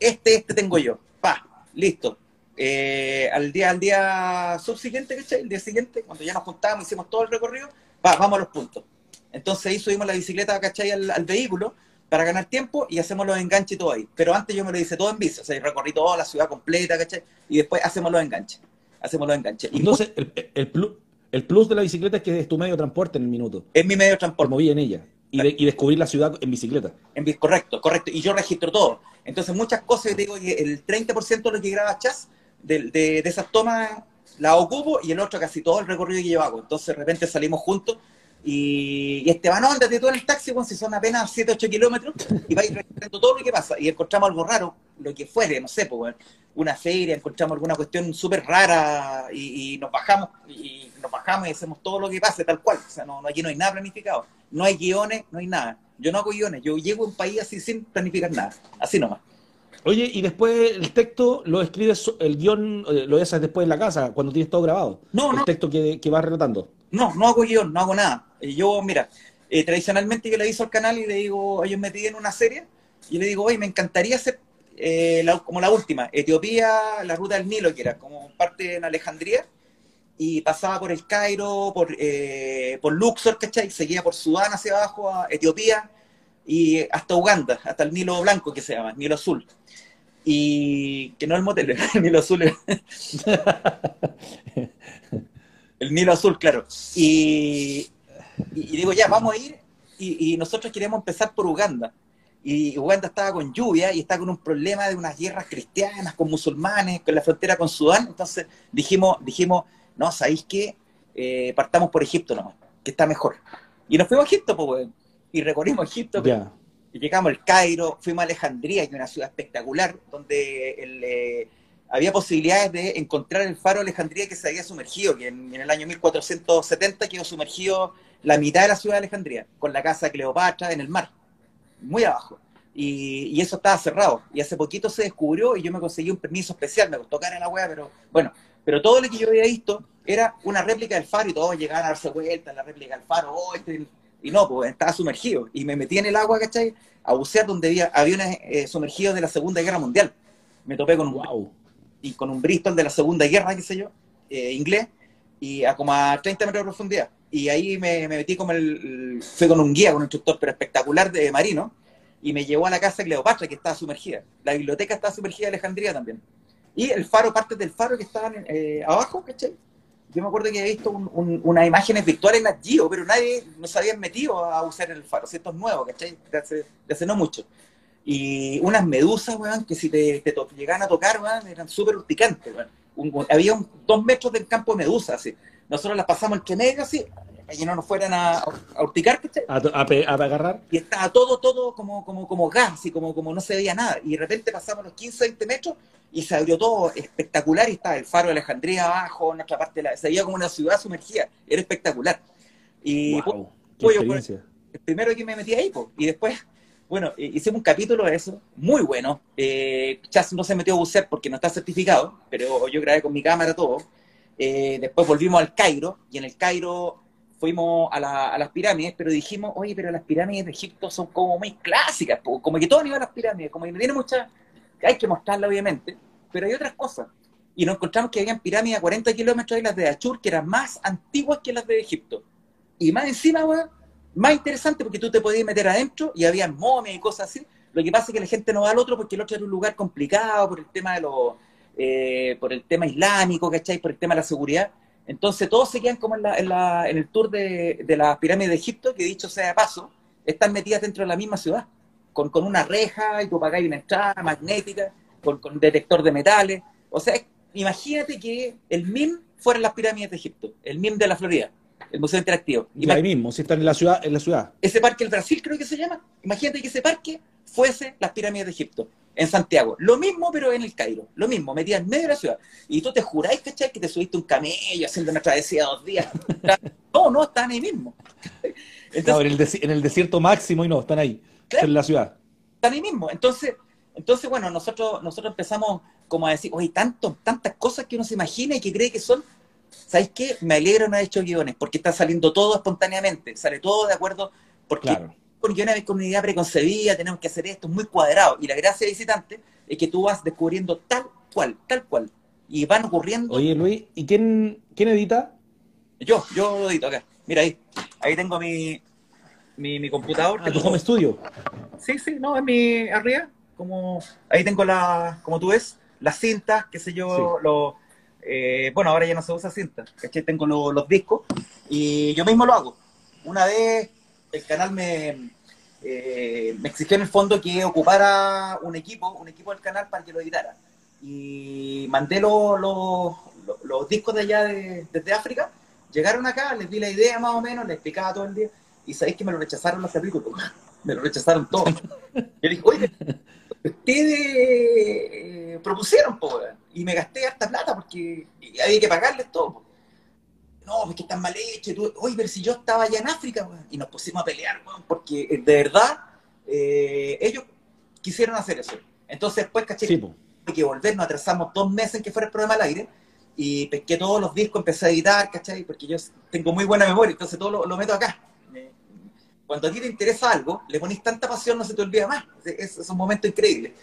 este, este tengo yo, pa, listo. Eh, al día, al día subsiguiente, ¿cachai? El día siguiente, cuando ya nos juntamos, hicimos todo el recorrido, pa, vamos a los puntos. Entonces ahí subimos la bicicleta, ¿cachai? Al, al vehículo para ganar tiempo y hacemos los enganches y todo ahí. Pero antes yo me lo hice todo en bici, o sea, recorrí toda la ciudad completa, ¿cachai? Y después hacemos los enganches. Hacemos los enganches. Y Entonces, el, el plus, el plus de la bicicleta es que es tu medio de transporte en el minuto. es mi medio de Por transporte. moví en ella. Y, de- y descubrir la ciudad en bicicleta. En correcto, correcto. Y yo registro todo. Entonces, muchas cosas, yo te digo que el 30% de lo que graba Chas, de, de, de esas tomas, la ocupo y el otro casi todo el recorrido que yo hago. Entonces, de repente salimos juntos y, y este no, andate tú en el taxi, bueno, si son apenas 7, 8 kilómetros, y vais registrando todo lo que pasa. Y encontramos algo raro, lo que fuere, no sé, pues, bueno, una feria, encontramos alguna cuestión súper rara y, y nos bajamos y nos bajamos y hacemos todo lo que pase, tal cual. O sea, no, no, aquí no hay nada planificado. No hay guiones, no hay nada. Yo no hago guiones, yo llego a un país así sin planificar nada, así nomás. Oye, y después el texto lo escribes, el guion eh, lo haces después en la casa, cuando tienes todo grabado. No, el no. texto que, que vas relatando. No, no hago guion, no hago nada. Yo, mira, eh, tradicionalmente yo le aviso al canal y le digo, ellos me piden una serie, y le digo, oye, me encantaría hacer eh, la- como la última, Etiopía, la ruta del Nilo, que era como parte en Alejandría, y pasaba por el Cairo, por, eh, por Luxor, ¿cachai? Seguía por Sudán hacia abajo, a Etiopía, y hasta Uganda, hasta el Nilo Blanco que se llama, Nilo Azul. Y que no el motel, *laughs* el Nilo Azul. *laughs* el Nilo Azul, claro. Y, y, y digo, ya, vamos a ir, y, y nosotros queremos empezar por Uganda. Y Uganda estaba con lluvia y está con un problema de unas guerras cristianas con musulmanes, con la frontera con Sudán. Entonces dijimos, dijimos no, ¿sabéis qué? Eh, partamos por Egipto nomás, que está mejor. Y nos fuimos a Egipto, pues, y recorrimos Egipto. Y llegamos al Cairo, fuimos a Alejandría, que es una ciudad espectacular, donde el, eh, había posibilidades de encontrar el faro Alejandría que se había sumergido, que en, el año 1470 quedó sumergido la mitad de la ciudad de Alejandría, con la casa de Cleopatra en el mar, muy abajo. Y, eso estaba cerrado. Y hace poquito se descubrió y yo me conseguí un permiso especial, me costó cara en la wea, pero bueno, pero todo lo que yo había visto era una réplica del faro y todos llegaban a darse vuelta, la réplica del faro, oh, este, y no, pues estaba sumergido. Y me metí en el agua, ¿cachai? A bucear donde había aviones eh, sumergidos de la Segunda Guerra Mundial. Me topé con wow. Y con un Bristol de la Segunda Guerra, qué sé yo, eh, inglés, y a como a 30 metros de profundidad. Y ahí me, metí como el, fui con un guía, con un instructor, pero espectacular de marino, y me llevó a la casa de Cleopatra, que estaba sumergida. La biblioteca estaba sumergida de Alejandría también. Y el faro, partes del faro que estaban eh, abajo, ¿cachai? Yo me acuerdo que había visto unas imágenes virtuales en Geo, pero nadie nos había metido a usar el faro. Si esto es nuevo, ¿cachai? De hace, no mucho. Y unas medusas, weón, que si te, te llegaban a tocar, weón, eran súper urticantes, weón. había dos metros del campo de medusas, así. Nosotros las pasamos entre medio, así, y no nos fueran a, a urticar, A, a, agarrar. Y estaba todo, todo como, como, como gas, y como, como no se veía nada. Y de repente pasamos los 15, 20 metros y se abrió todo espectacular y estaba el faro de Alejandría abajo, en otra parte de la, se veía como una ciudad sumergida, era espectacular. Y wow, pues, el primero que me metí ahí, pues, y después, bueno, hicimos un capítulo de eso, muy bueno. Eh, Chas no se metió a bucear porque no está certificado, pero yo grabé con mi cámara todo. Eh, después volvimos al Cairo, y en el Cairo fuimos a, las pirámides, pero dijimos, oye, pero las pirámides de Egipto son como muy clásicas, como que todo iba a las pirámides, como que no tiene mucha hay que mostrarla obviamente, pero hay otras cosas. Y nos encontramos que habían pirámides a 40 kilómetros de las de Achur, que eran más antiguas que las de Egipto. Y más encima, más interesante porque tú te podías meter adentro y había momias y cosas así. Lo que pasa es que la gente no va al otro porque el otro era un lugar complicado por el tema de los, eh, por el tema islámico, ¿cachai? Por el tema de la seguridad. Entonces todos se quedan como en, la, en, el tour de, las pirámides de Egipto, que dicho sea de paso, están metidas dentro de la misma ciudad con, una reja y tú pagáis una entrada magnética, con, con detector de metales. O sea, imagínate que el MIM fuera las pirámides de Egipto, el MIM de la Florida, el Museo Interactivo. Y ahí mismo, si están en la ciudad, en la ciudad. Ese parque, el Brasil creo que se llama. Imagínate que ese parque fuese las pirámides de Egipto, en Santiago. Lo mismo, pero en el Cairo. Lo mismo, metida en medio de la ciudad. Y tú te juráis, ¿cachai? Que te subiste un camello haciendo una travesía dos días. *laughs* no, no, están ahí mismo. Entonces, en, el desierto máximo y no, están ahí en la ciudad. Está ahí mismo. Entonces, entonces bueno, nosotros, nosotros empezamos como a decir, oye, tanto, tantas cosas que uno se imagina y que cree que son. ¿Sabes qué? Me alegro no haber hecho guiones, porque está saliendo todo espontáneamente, sale todo de acuerdo, porque claro. con guiones con una idea preconcebida, tenemos que hacer esto, muy cuadrado. Y la gracia de visitante es que tú vas descubriendo tal cual, tal cual. Y van ocurriendo. Oye, Luis, ¿y quién, quién edita? Yo, yo lo edito acá. Mira ahí. Ahí tengo mi, mi, mi computador. Ah, tu home studio. Sí, sí, no, en mi arriba. Como, ahí tengo la, como tú ves, las cintas, qué sé yo, lo, eh, bueno, ahora ya no se usa cinta, ¿cachai? Tengo los discos y yo mismo lo hago. Una vez el canal me, eh, me exigió en el fondo que ocupara un equipo, un equipo del canal para que lo editara. Y mandé los, los, discos de allá desde África, llegaron acá, les di la idea más o menos, les explicaba todo el día y sabéis que me lo rechazaron los capítulos. *laughs* Me lo rechazaron todos. *laughs* Yo dije, oye, ustedes eh, propusieron, po, y me gasté harta plata porque había que pagarles todo. No, es que están mal hechos. Oye, pero si yo estaba allá en África, y nos pusimos a pelear, porque eh, de verdad eh, ellos quisieron hacer eso. Entonces, después, caché, sí, que volver, nos atrasamos dos meses en que fuera el programa al aire, y pesqué todos los discos, empecé a editar, ¿cachai? Porque yo tengo muy buena memoria, entonces todo lo meto acá cuando a ti te interesa algo, le pones tanta pasión, no se te olvida más. Es, es un momento increíble.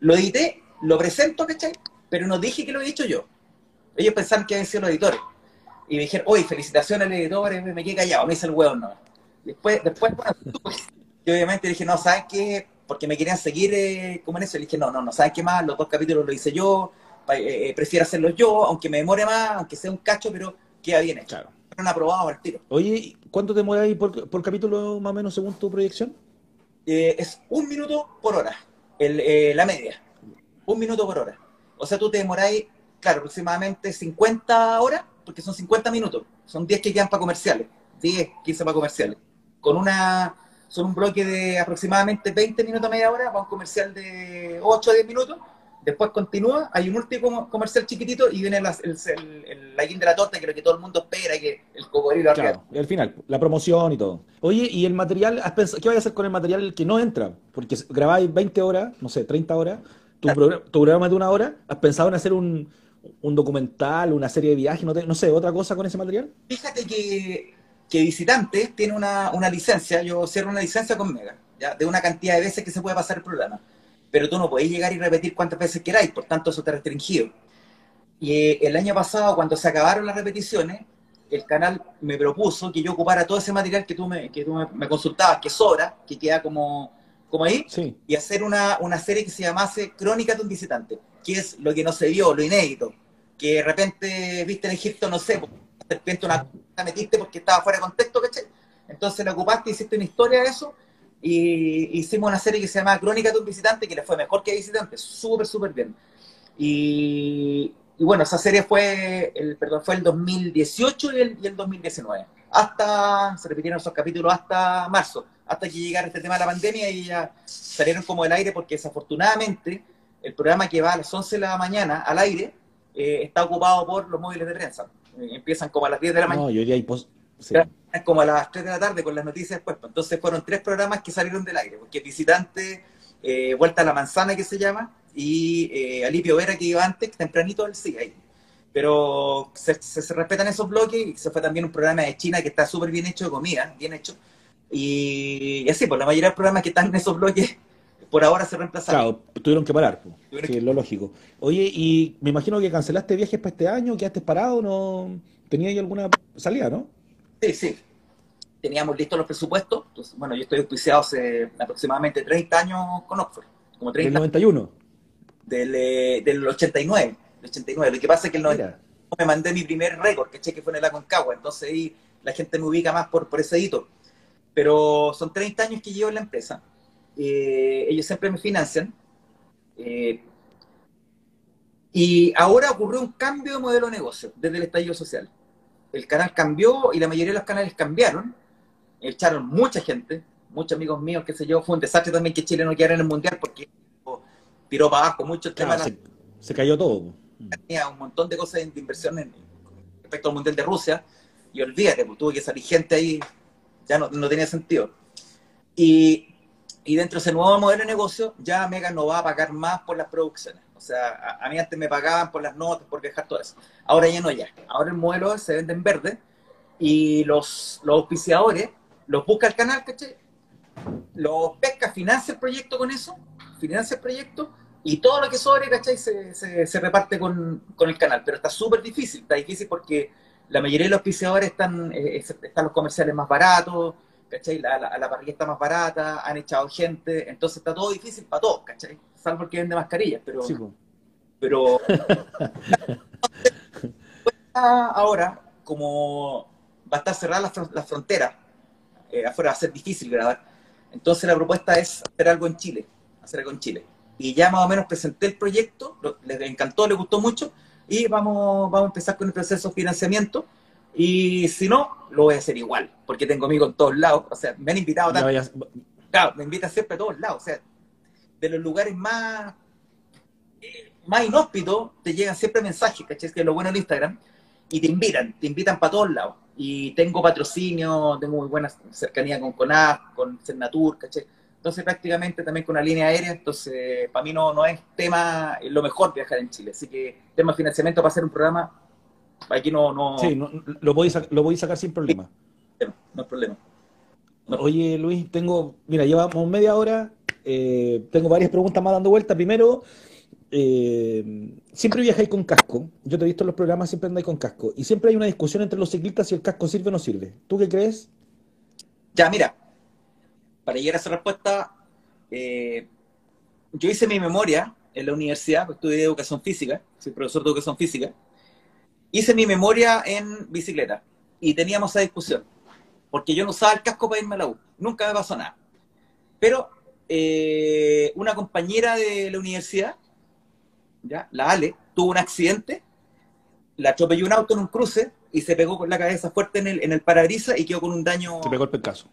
Lo edité, lo presento, ¿cachai? Pero no dije que lo he hecho yo. Ellos pensaban que habían sido los editores. Y me dijeron, oye, felicitaciones al editor, me, quedé callado, me hice el hueón, no. Después, después bueno, *laughs* yo obviamente dije, no, ¿sabes qué? Porque me querían seguir eh, como en eso. Le dije, no, no, no, ¿sabes qué más? Los dos capítulos lo hice yo, eh, eh, prefiero hacerlos yo, aunque me demore más, aunque sea un cacho, pero queda bien hecho. Claro. aprobado al tiro. Oye, ¿Cuánto te mueves ahí por, capítulo más o menos según tu proyección? Eh, es un minuto por hora, eh, la media. Un minuto por hora. O sea, tú te demoráis, claro, aproximadamente 50 horas, porque son 50 minutos. Son 10 que quedan para comerciales. 10, 15 para comerciales. Con una, son un bloque de aproximadamente 20 minutos a media hora para un comercial de 8 o 10 minutos. después continúa, hay un último comercial chiquitito y viene la, el, el, la de la torta, que es lo que todo el mundo espera, que el cocodrilo Claro, y al final, la promoción y todo. Oye, ¿y el material, qué vais a hacer con el material que no entra? Porque grabáis 20 horas, no sé, 30 horas, tu, programa, tu programa de una hora, ¿has pensado en hacer un, un documental, una serie de viajes, no, sé, otra cosa con ese material? Fíjate que, que Visitante tiene una, una licencia, yo cierro una licencia con Mega, ¿ya? de una cantidad de veces que se puede pasar el programa pero tú no podés llegar y repetir cuantas veces queráis, por tanto eso está restringido. Y eh, el año pasado, cuando se acabaron las repeticiones, el canal me propuso que yo ocupara todo ese material que tú me, que tú me, consultabas, que sobra, que queda como, como ahí, y hacer una, una, serie que se llamase Crónica de un visitante, que es lo que no se vio, lo inédito, que de repente viste en Egipto, no sé, de repente una la metiste porque estaba fuera de contexto, ¿cachai? Entonces la ocupaste, hiciste una historia de eso, y hicimos una serie que se llama Crónica de un visitante, que le fue mejor que visitante, súper, súper bien. Y, bueno, esa serie fue el, perdón, fue el 2018 y el, y el 2019. Hasta, se repitieron esos capítulos hasta marzo, hasta que llegara este tema de la pandemia y ya salieron como del aire porque desafortunadamente el programa que va a las 11 de la mañana al aire eh, está ocupado por los móviles de prensa. Eh, empiezan como a las 10 de la mañana. No, yo diría como a las 3 de la tarde con las noticias después. Pues. Entonces fueron tres programas que salieron del aire, porque Visitante, eh, Vuelta a la Manzana que se llama, y eh, Alipio Vera que iba antes, tempranito él sigue ahí. Pero se, respetan esos bloques y se fue también un programa de China que está súper bien hecho de comida, bien hecho. Y, así, pues la mayoría de los programas que están en esos bloques por ahora se reemplazaron. Claro, tuvieron que parar, pues. sí, lo lógico. Oye, y me imagino que cancelaste viajes para este año, quedaste parado, ¿no? ¿Tenía ahí alguna salida, no? Sí, sí. Teníamos listos los presupuestos. bueno, yo estoy auspiciado hace aproximadamente 30 años con Oxford. Como 30 ¿Del 91? Del, eh, del 89, 89. Lo que pasa es que el 90 me mandé mi primer récord, que que fue en el Aconcagua. Entonces ahí la gente me ubica más por, por ese hito. Pero son 30 años que llevo en la empresa. Eh, ellos siempre me financian. Eh, y ahora ocurrió un cambio de modelo de negocio desde el estallido social el canal cambió y la mayoría de los canales cambiaron. Echaron mucha gente, muchos amigos míos, qué sé yo. Fue un desastre también que Chile no quedara en el mundial porque tiró para abajo mucho el tema. Se, cayó todo. Tenía un montón de cosas de inversión respecto al mundial de Rusia. Y olvídate, pues, tuvo que salir gente ahí, ya no, no tenía sentido. Y, y dentro de ese nuevo modelo de negocio, ya Mega no va a pagar más por las producciones o sea, a, mí antes me pagaban por las notas, por dejar todo eso. Ahora ya no, ya. Ahora el modelo se vende en verde y los, los auspiciadores los busca el canal, ¿cachai? Los pesca, financia el proyecto con eso, financia el proyecto y todo lo que sobre, ¿cachai? Se, se, reparte con, con, el canal. Pero está súper difícil, está difícil porque la mayoría de los auspiciadores están, eh, están los comerciales más baratos, ¿cachai? La, la, la, parrilla está más barata, han echado gente, entonces está todo difícil para todos, ¿cachai? Salvo el que vende mascarillas, pero... pero *laughs* ahora, como va a estar cerrada la, frontera, eh, afuera va a ser difícil grabar, entonces la propuesta es hacer algo en Chile, hacer algo en Chile. Y ya más o menos presenté el proyecto, les encantó, les gustó mucho, y vamos, vamos a empezar con el proceso de financiamiento y si no, lo voy a hacer igual, porque tengo amigos en todos lados. O sea, me han invitado tanto. Claro, me invitan siempre a todos lados. O sea, de los lugares más, eh, más inhóspitos, te llegan siempre mensajes, ¿cachai? Que es lo bueno de Instagram. Y te invitan, te invitan para todos lados. Y tengo patrocinio, tengo muy buena cercanía con CONAF, con Cernatur, ¿cachai? Entonces, prácticamente también con una línea aérea. Entonces, para mí no, no es tema, lo mejor viajar en Chile. Así que, tema de financiamiento para hacer un programa Aquí no. no... Sí, lo, voy a, lo voy a sacar sin problema. No, hay problema. Oye, Luis, tengo. Mira, llevamos media hora. Eh, tengo varias preguntas más dando vuelta. Primero, eh, siempre viajáis con casco. Yo te he visto en los programas, siempre andáis con casco. Y siempre hay una discusión entre los ciclistas si el casco sirve o no sirve. ¿Tú qué crees? Ya, mira. Para llegar a esa respuesta, eh, yo hice mi memoria en la universidad, pues estudié educación física, soy profesor de educación física hice mi memoria en bicicleta y teníamos esa discusión, porque yo no usaba el casco para irme a la U, nunca me pasó nada. Pero eh, una compañera de la universidad, ¿ya? la Ale, tuvo un accidente, la atropelló un auto en un cruce y se pegó con la cabeza fuerte en el, en y quedó con un daño... Se pegó el pecaso.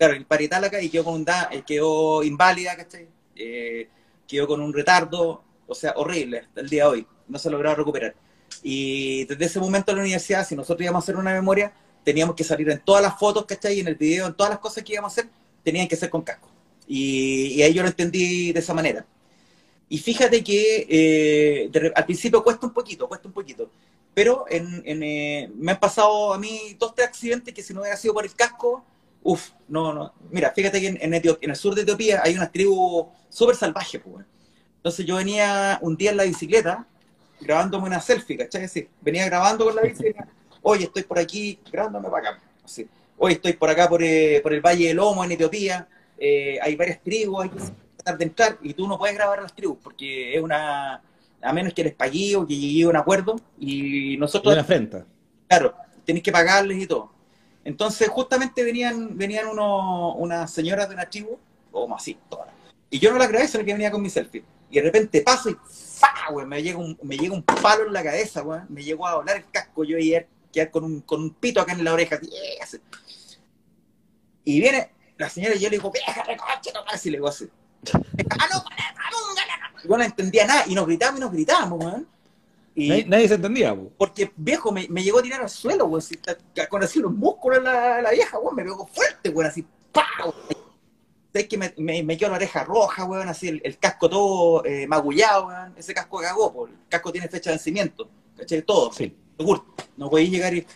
Claro, el paritálaca y quedó con un daño, eh, quedó inválida, ¿cachai? Eh, quedó con un retardo, o sea, horrible hasta el día de hoy, no se ha logrado recuperar. Y desde ese momento en la universidad, si nosotros íbamos a hacer una memoria, teníamos que salir en todas las fotos, ¿cachai? Y en el video, en todas las cosas que íbamos a hacer, tenían que ser con casco. Y, ahí yo lo entendí de esa manera. Y fíjate que eh, al principio cuesta un poquito, cuesta un poquito. Pero en, eh, me han pasado a mí dos, tres accidentes que si no hubiera sido por el casco, uff, no, no. Mira, fíjate que en, en, el sur de Etiopía hay una tribu súper salvaje, pues. Entonces yo venía un día en la bicicleta grabándome una selfie, ¿cachai? Así, venía grabando con la bicicleta, *laughs* oye, estoy por aquí, grabándome para acá. Así, hoy estoy por acá, por, eh, por el Valle del Lomo, en Etiopía, eh, hay varias tribus, hay que tratar de entrar, y tú no puedes grabar las tribus, porque es una, a menos que les pagué o que llegue a un acuerdo, y nosotros... Una afrenta. Claro, tenéis que pagarles y todo. Entonces, justamente venían, venían unos, unas señoras de una tribu, como así, todas. Y yo no la grabé, sino que venía con mi selfie. Y de repente paso y ¡fa! Me, llega un, me llega un palo en la cabeza, güey. Me llegó a doblar el casco. Yo a quedar con un, con un pito acá en la oreja. Y viene la señora y yo le digo, vieja, recoche, no así le digo así. ah, no, no, no entendía nada. Y nos gritamos y nos gritábamos, güey. Y nadie, se entendía, güey. Porque, viejo, me, me, llegó a tirar al suelo, güey. Con así los músculos la, la vieja, güey. Me pegó fuerte, güey. Así, ¡pau! es que me, me, quedó la oreja roja, weón, así el, casco todo eh, magullado, weón. Ese casco cagó, el casco tiene fecha de vencimiento, ¿cachai? Todo, sí. no podéis llegar y,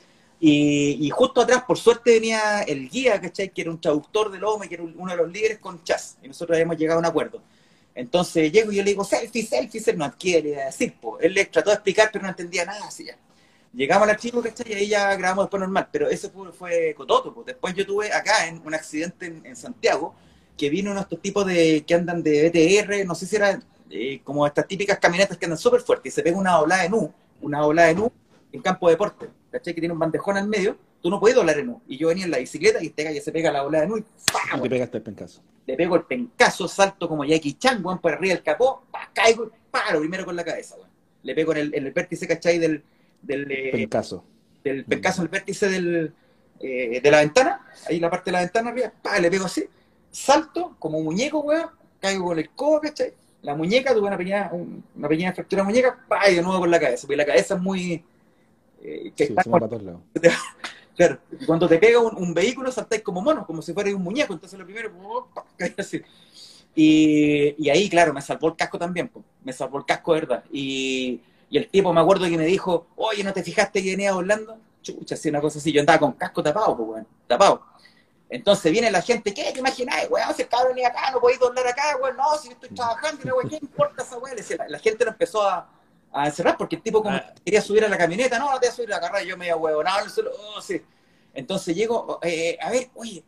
y, justo atrás, por suerte, venía el guía, ¿cachai? Que era un traductor del OME, que era uno de los líderes con Chas, y nosotros habíamos llegado a un acuerdo. Entonces llego y yo le digo, selfie, selfie, selfie, no quiere decir, po. Él le trató de explicar, pero no entendía nada, así ya. Llegamos al archivo, ¿cachai? Y ahí ya grabamos después normal, pero ese fue, fue Cototo, pues. Después yo tuve acá en un accidente en Santiago, que vino uno de estos tipos de, que andan de BTR, no sé si era eh, como estas típicas camionetas que andan súper fuertes, y se pega una ola en U, una ola en U en campo de deporte, ¿cachai? Que tiene un bandejón al medio, tú no puedes doblar en U. Y yo venía en la bicicleta y este gallo se pega la ola en U y ¡pam! te pegaste el pencazo. Le pego el pencazo, salto como Jackie Chan, weón, por arriba del capó, caigo y paro primero con la cabeza, weón. Le pego en el, en el vértice, ¿cachai? Del, del eh, pencazo. Del pencazo, el vértice del, eh, de la ventana, ahí la parte de la ventana arriba, pa, le pego así salto como muñeco, weón, caigo con el codo, ¿cachai? La muñeca, tuve una pequeña, una pequeña fractura de muñeca, pa, y de nuevo con la cabeza, porque la cabeza es muy... Eh, que sí, está. *laughs* Claro, cuando te pega un, vehículo saltáis como mono, como si fuera un muñeco, entonces lo primero, *laughs* así. Y, ahí, claro, me salvó el casco también, pues. me salvó el casco, ¿verdad? Y, y, el tipo me acuerdo que me dijo, oye, ¿no te fijaste que venía volando? Chucha, así una cosa así, yo andaba con casco tapado, pues, bueno, tapado. Entonces viene la gente, ¿qué te imagináis, weón? Si el cabrón venía acá, no podéis doblar acá, weón, no, si yo estoy trabajando, ¿qué importa esa weón? La, la, gente lo empezó a, a, encerrar porque el tipo como ah. quería subir a la camioneta, no, no te voy a subir a la carrera, yo me iba weón, no, solo, oh, sí. Entonces llego, eh, a ver, oye,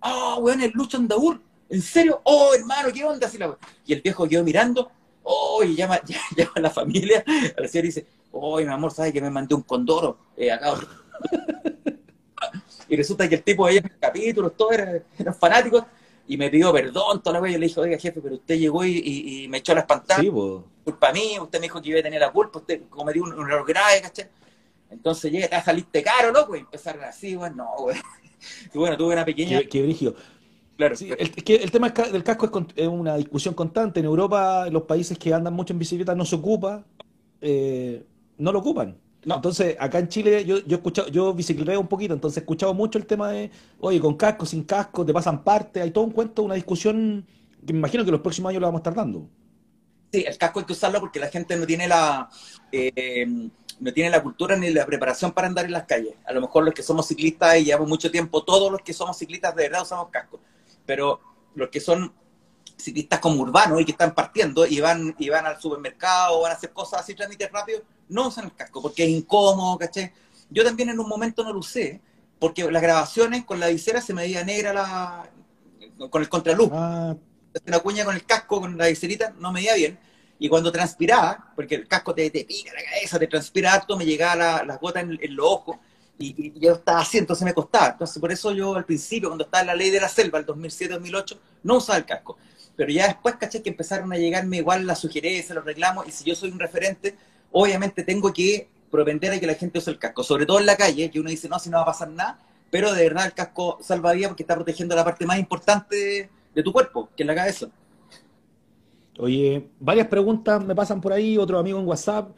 ah, oh, weón, el Lucho Andaur, ¿en serio? Oh, hermano, ¿qué onda? Así la, y el viejo quedó mirando, oh, y llama, *laughs* llama a la familia, a la señora dice, oh, mi amor, ¿sabes que me mandé un condoro? Eh, acá *laughs* y resulta que el tipo en capítulos, todos eran, fanáticos, y me pidió perdón toda la vez. Yo le dije, oiga, jefe, pero usted llegó y, me echó las pantallas. Sí, culpa mía, usted me dijo que iba a tener la culpa, usted cometió un, error grave, ¿cachai? Entonces llega, te saliste caro, loco, y empezaron así, bueno, no, güey. *laughs* Y bueno, tuve una pequeña. Qué, qué Claro, sí, el, el, tema del casco es, una discusión constante. En Europa, los países que andan mucho en bicicleta no se ocupa, eh, no lo ocupan. Entonces, acá en Chile yo, yo escuchado, yo bicicleteo un poquito, entonces he escuchado mucho el tema de, oye, con casco, sin casco, te pasan parte, hay todo un cuento, una discusión que me imagino que los próximos años lo vamos a estar dando. Sí, el casco hay que usarlo porque la gente no tiene la eh, no tiene la cultura ni la preparación para andar en las calles. A lo mejor los que somos ciclistas y llevamos mucho tiempo, todos los que somos ciclistas de verdad usamos casco. Pero los que son ciclistas como urbanos y que están partiendo y van, y van al supermercado o van a hacer cosas así, trámites rápidos, no usan el casco porque es incómodo, ¿caché? Yo también en un momento no lo usé, porque las grabaciones con la visera se me veía negra la, con el contraluz. Ah. La cuña con el casco, con la viserita, no me veía bien. Y cuando transpiraba, porque el casco te, te pica la cabeza, te transpira harto, me llegaba las gotas en, los ojos. Y, yo estaba así, entonces me costaba. Entonces, por eso yo al principio, cuando estaba en la ley de la selva, el 2007-2008, no usaba el casco. Pero ya después, caché, que empezaron a llegarme igual las sugerencias, los reclamos, y si yo soy un referente, obviamente tengo que propender a que la gente use el casco, sobre todo en la calle, que uno dice, no, si no va a pasar nada, pero de verdad el casco salva porque está protegiendo la parte más importante de, tu cuerpo, que es la cabeza. Oye, varias preguntas me pasan por ahí, otro amigo en WhatsApp.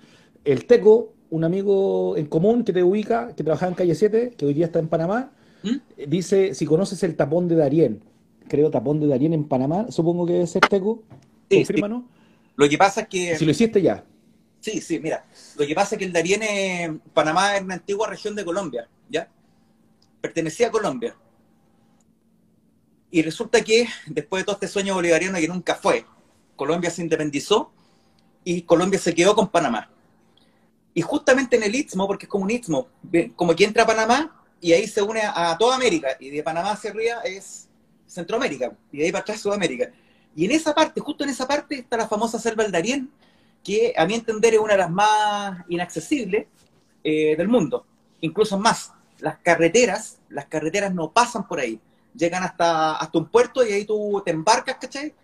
El Teco, un amigo en común que te ubica, que trabajaba en calle 7, que hoy día está en Panamá, ¿Mm? dice si conoces el tapón de Darien. Creo tapón de Darien en Panamá, supongo que debe ser Teco. Sí, Confírmanos. Lo que pasa es que... Si lo hiciste ya. Sí, sí, mira. Lo que pasa es que el Darién, eh, Panamá, es una antigua región de Colombia, ¿ya? Pertenecía a Colombia. Y resulta que después de todo este sueño bolivariano que nunca fue, Colombia se independizó y Colombia se quedó con Panamá. Y justamente en el Istmo, porque es como un Istmo, ve- como que entra a Panamá y ahí se une a, a toda América. Y de Panamá hacia arriba es Centroamérica. Y de ahí para atrás Sudamérica. Y en esa parte, justo en esa parte, está la famosa selva del Darién, que a mi entender es una de las más inaccesibles eh, del mundo. Incluso más, las carreteras, las carreteras no pasan por ahí. Llegan hasta, hasta un puerto y ahí tú te embarcas, ¿cachai?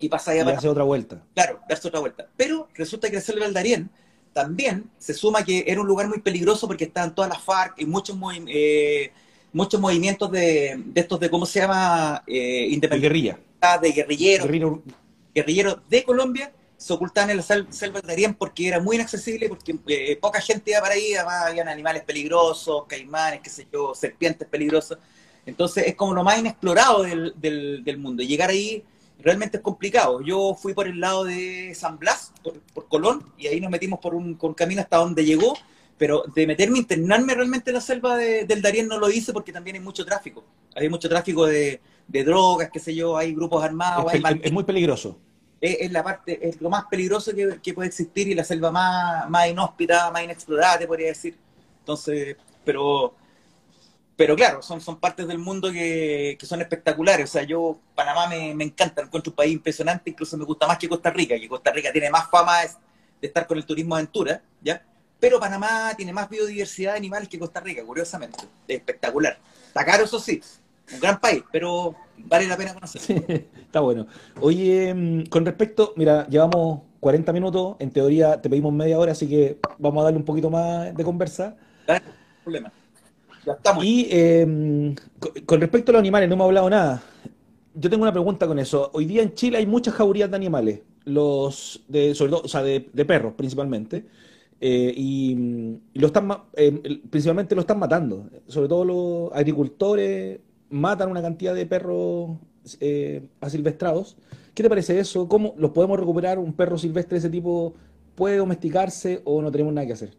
Y pasas allá Y para hace otra vuelta. Claro, darse otra vuelta. Pero resulta que la selva del Darién también se suma que era un lugar muy peligroso porque estaban todas las FARC y muchos, movi- eh, muchos movimientos de, de estos de, ¿cómo se llama? Eh, El independentistas, guerrilla. de guerrilleros, guerrilleros de Colombia se ocultaban en la sel- selva Darién porque era muy inaccesible, porque eh, poca gente iba para ahí, además habían animales peligrosos, caimanes, qué sé yo, serpientes peligrosas. Entonces es como lo más inexplorado del, del, del mundo. Y llegar ahí realmente es complicado. Yo fui por el lado de San Blas, por, por Colón, y ahí nos metimos por un, por un camino hasta donde llegó, pero de meterme, internarme realmente en la selva de- del Darién no lo hice porque también hay mucho tráfico. Hay mucho tráfico de, de drogas, qué sé yo, hay grupos armados, es, hay pel- es muy peligroso. es, es la parte, es lo más peligroso que, que puede existir y la selva más, más inhóspita, más inexplorada, te podría decir. Entonces, pero, pero claro, son, son partes del mundo que, que son espectaculares. O sea, yo, Panamá me, me encanta, encuentro un país impresionante, incluso me gusta más que Costa Rica, que Costa Rica tiene más fama de estar con el turismo aventura, ¿ya? Pero Panamá tiene más biodiversidad de animales que Costa Rica, curiosamente. Es espectacular. Está caro, eso sí. Un gran país, pero vale la pena conocer. Sí, *laughs* está bueno. Oye, mm, con respecto, mira, llevamos 40 minutos, en teoría te pedimos media hora, así que vamos a darle un poquito más de conversa. No hay problema. Ya estamos. Y eh, con, con respecto a los animales, no me ha hablado nada. Yo tengo una pregunta con eso. Hoy día en Chile hay muchas jaurías de animales, los de, sobre todo, o sea, de, de perros principalmente, eh, y, y lo están, eh, principalmente lo están matando. Sobre todo los agricultores matan una cantidad de perros eh, asilvestrados. ¿Qué te parece eso? ¿Cómo los podemos recuperar? ¿Un perro silvestre de ese tipo puede domesticarse o no tenemos nada que hacer?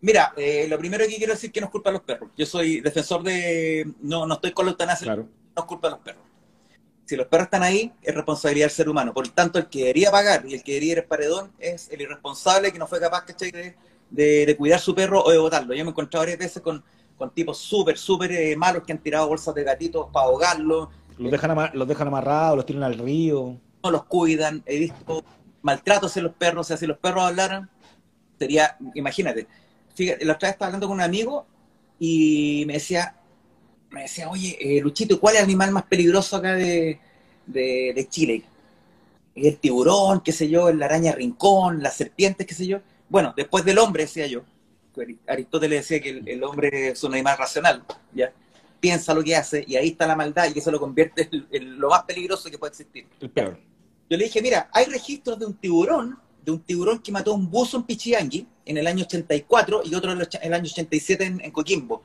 Mira, eh, lo primero que quiero decir es que no es culpa de los perros. Yo soy defensor de... No, no estoy con la eutanasia, Claro. no es culpa de los perros. Si los perros están ahí, es responsabilidad del ser humano. Por lo tanto, el que debería pagar y el que debería ir al paredón es el irresponsable que no fue capaz, ¿cachai? De, de, de cuidar su perro o de botarlo. Yo me he encontrado varias veces con, con tipos súper, súper eh, malos que han tirado bolsas de gatitos para ahogarlo, Los dejan, los dejan amarrados, los tiran al río. no los cuidan. He visto maltratos en los perros. O sea, si los perros hablaran, sería, imagínate. Fíjate, la otra vez estaba hablando con un amigo y me decía, me decía, oye, eh, Luchito, ¿cuál es el animal más peligroso acá de, de, de Chile? El tiburón, qué sé yo, la araña rincón, las serpientes, qué sé yo. Bueno, después del hombre, decía yo. Aristóteles decía que el, el hombre es un animal racional, ¿ya? Piensa lo que hace y ahí está la maldad y eso lo convierte en, en lo más peligroso que puede existir. El peor. Yo le dije, mira, hay registros de un tiburón, de un tiburón que mató a un buzo en Pichiangui en el año 84 y otro en el año 87 en, en Coquimbo.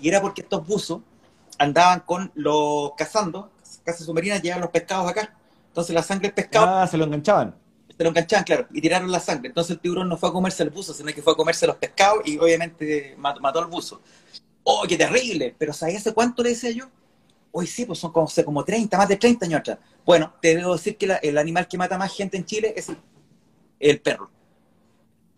Y era porque estos buzos andaban con los cazando, casas submarinas, llevaban los pescados acá. Entonces la sangre del pescado Ah, se lo enganchaban. se lo enganchaban, claro, y tiraron la sangre. Entonces el tiburón no fue a comerse el buzo, sino que fue a comerse los pescados y obviamente mató, mató al buzo. ¡Oh, qué terrible! Pero ¿sabías hace cuánto le decía yo? Hoy sí, pues son como, como 30, más de 30 años atrás. Bueno, te debo decir que la- el animal que mata más gente en Chile es el, el perro.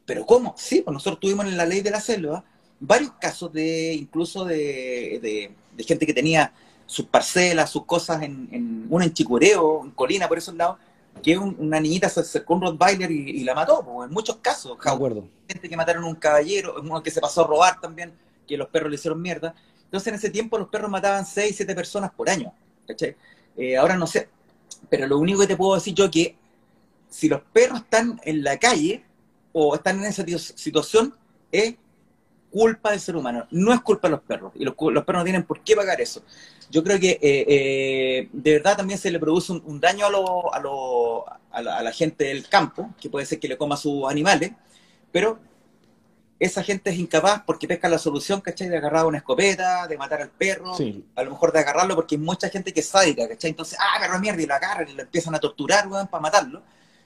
¿Pero cómo? Sí, pues nosotros tuvimos en la ley de la selva varios casos de, incluso de, de- de gente que tenía sus parcelas, sus cosas en, en una en Chicureo, en Colina, por esos lados, que un- una niñita se acercó a un Rottweiler y, y la mató, pues, en muchos casos. De acuerdo. Gente que mataron a un caballero, uno que se pasó a robar también, que los perros le hicieron mierda. Entonces en ese tiempo los perros mataban 6, 7 personas por año. ¿cachai? Eh, ahora no sé. Pero lo único que te puedo decir yo es que si los perros están en la calle o están en esa situación es culpa del ser humano, no es culpa de los perros, y los, los perros no tienen por qué pagar eso. Yo creo que eh, eh, de verdad también se le produce un, daño a, lo, a, lo, a, la, a, la, gente del campo, que puede ser que le coma a sus animales, pero esa gente es incapaz porque pesca la solución, ¿cachai? De agarrar una escopeta, de matar al perro, a lo mejor de agarrarlo porque hay mucha gente que es sádica, ¿cachai? Entonces, ah, perro mierda, y lo agarran y lo empiezan a torturar, weón, para matarlo.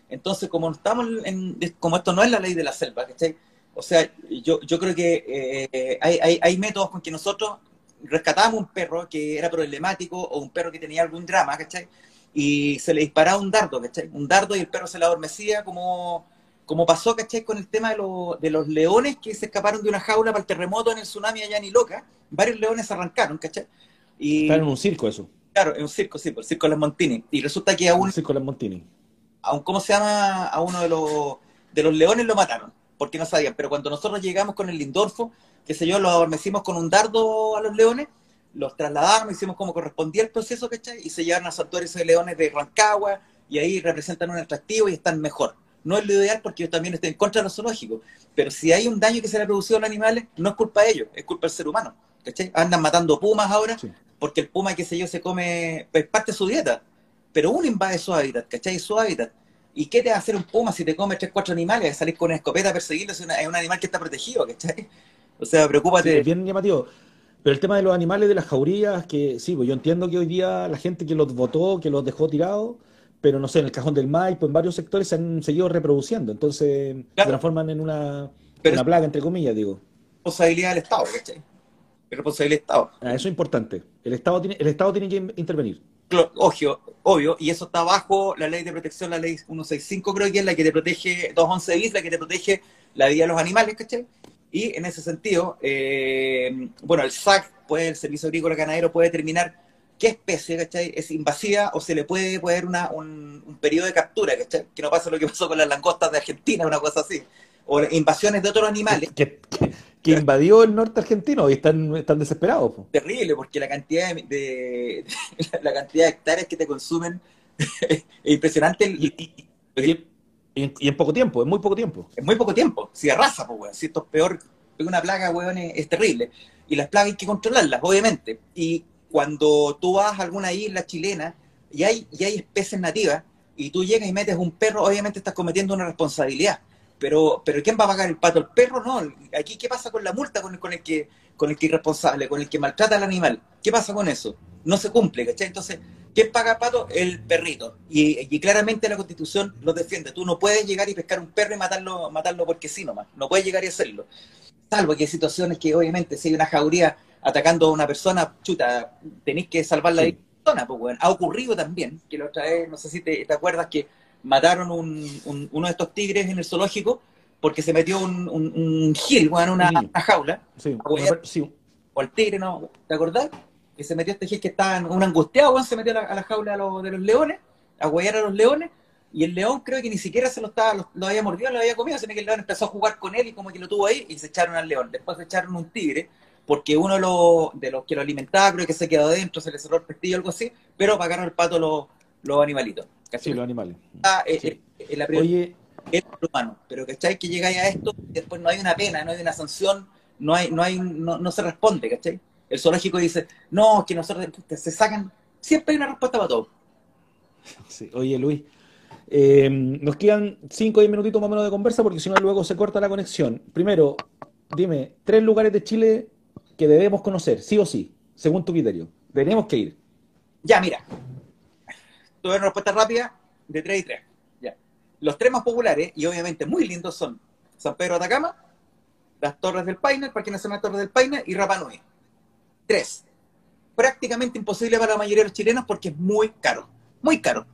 Entonces, como estamos en, como esto no es la ley de la selva, ¿cachai? O sea, yo, yo creo que eh, hay, hay, hay, métodos con que nosotros rescatamos un perro que era problemático o un perro que tenía algún drama, ¿cachai? Y se le disparaba un dardo, ¿cachai? Un dardo y el perro se le adormecía como como pasó, ¿cachai? Con el tema de, de, los leones que se escaparon de una jaula para el terremoto en el tsunami allá en loca varios leones arrancaron, ¿cachai? Y, en un circo eso. Claro, en un circo, sí, por el circo de las Montini. Y resulta que a un... circo de las Montini. A un, ¿cómo se llama? A uno de los, de los leones lo mataron, porque no sabían. Pero cuando nosotros llegamos con el Lindorfo, qué sé yo, los adormecimos con un dardo a los leones, los trasladamos, hicimos como correspondía el proceso, ¿cachai? Y se llevaron a santuarios de leones de Rancagua, y ahí representan un atractivo y están mejor no es lo ideal porque yo también estoy en contra de los zoológicos. Pero si hay un daño que se le ha producido a los animales, no es culpa de ellos, es culpa del ser humano. ¿cachai? Andan matando pumas ahora porque el puma, qué sé yo, se come, pues parte de su dieta. Pero uno invade su hábitat, ¿cachai? Su hábitat. ¿Y qué te va a hacer un puma si te come tres, cuatro animales? Salir con una escopeta a perseguirlo es, un animal que está protegido, ¿cachai? O sea, preocúpate. es bien llamativo. Pero el tema de los animales de las jaurías, que sí, pues yo entiendo que hoy día la gente que los votó, que los dejó tirados, pero no sé, en el cajón del Maipo, en varios sectores se han seguido reproduciendo, entonces se transforman en una, una plaga, entre comillas, digo. Responsabilidad del Estado, ¿cachai? Es responsabilidad del Estado. Ah, eso es importante. El Estado tiene, el Estado tiene que intervenir. Obvio, obvio, y eso está bajo la ley de protección, la ley 165 creo que es la que te protege, 211 bis, la que te protege la vida de los animales, ¿cachai? Y en ese sentido, eh, bueno, el SAC, puede, el Servicio Agrícola Ganadero puede determinar qué especie, ¿cachai? Es invasiva o se le puede poner una, un, periodo de captura, ¿cachai? Que no pasa lo que pasó con las langostas de Argentina, una cosa así. O invasiones de otros animales. Que, invadió el norte argentino y están, están desesperados. Terrible, porque la cantidad de, *laughs* la cantidad de hectáreas que te consumen *laughs* es impresionante. Y, en, poco tiempo, en muy poco tiempo. En muy poco tiempo. Si arrasa, pues, weón. Si esto es peor, una plaga, weón, es, es terrible. Y las plagas hay que controlarlas, obviamente. Y cuando tú vas a alguna isla chilena y hay, y hay especies nativas y tú llegas y metes un perro, obviamente estás cometiendo una responsabilidad. Pero, pero ¿quién va a pagar el pato? ¿El perro? No. Aquí, ¿qué pasa con la multa con el, con el que con el que irresponsable, con el que maltrata al animal? ¿Qué pasa con eso? No se cumple, ¿cachai? Entonces, ¿quién paga pato? El perrito. Y, claramente la Constitución lo defiende. Tú no puedes llegar y pescar un perro y matarlo, matarlo porque sí nomás. No puedes llegar y hacerlo. Salvo que hay situaciones que, obviamente, si hay una jauría atacando a una persona, chuta, tenéis que salvar la persona, pues, bueno. Ha ocurrido también, que la otra vez, no sé si te, acuerdas, que mataron un, uno de estos tigres en el zoológico porque se metió un, un, gil, bueno, una, una jaula. Sí, O el tigre, ¿no? ¿Te acordás? Que se metió este gil que estaba un angustiado, bueno, se metió a la, jaula de los leones, a huellar a los leones, y el león creo que ni siquiera se lo estaba, lo, había mordido, lo había comido, sino que el león empezó a jugar con él y como que lo tuvo ahí y se echaron al león. Después se echaron un tigre porque uno de los, de los que lo alimentaba creo que se quedó adentro, se le cerró el pestillo o algo así, pero pagaron el pato los, los animalitos. Sí, los animales. Ah, eh, eh, la Oye... es humano, pero ¿cachai? Que llegáis a esto y después no hay una pena, no hay una sanción, no hay, no hay, no, se responde, ¿cachai? El zoológico dice, no, que nosotros se sacan, siempre hay una respuesta para todo. Sí. Oye, Luis, eh, nos quedan 5 o 10 minutitos más o menos de conversa porque si no luego se corta la conexión. Primero, dime, tres lugares de Chile que debemos conocer, sí o sí, según tu criterio? Tenemos que ir. Ya, mira. Tuve una respuesta rápida de 3 y 3. Ya. Los tres más populares, y obviamente muy lindos, son San Pedro de Atacama, las Torres del Paine, el Parque Nacional Torres del Paine y Rapa Nui. Tres. Prácticamente imposible para la mayoría de los chilenos porque es muy caro. Muy caro.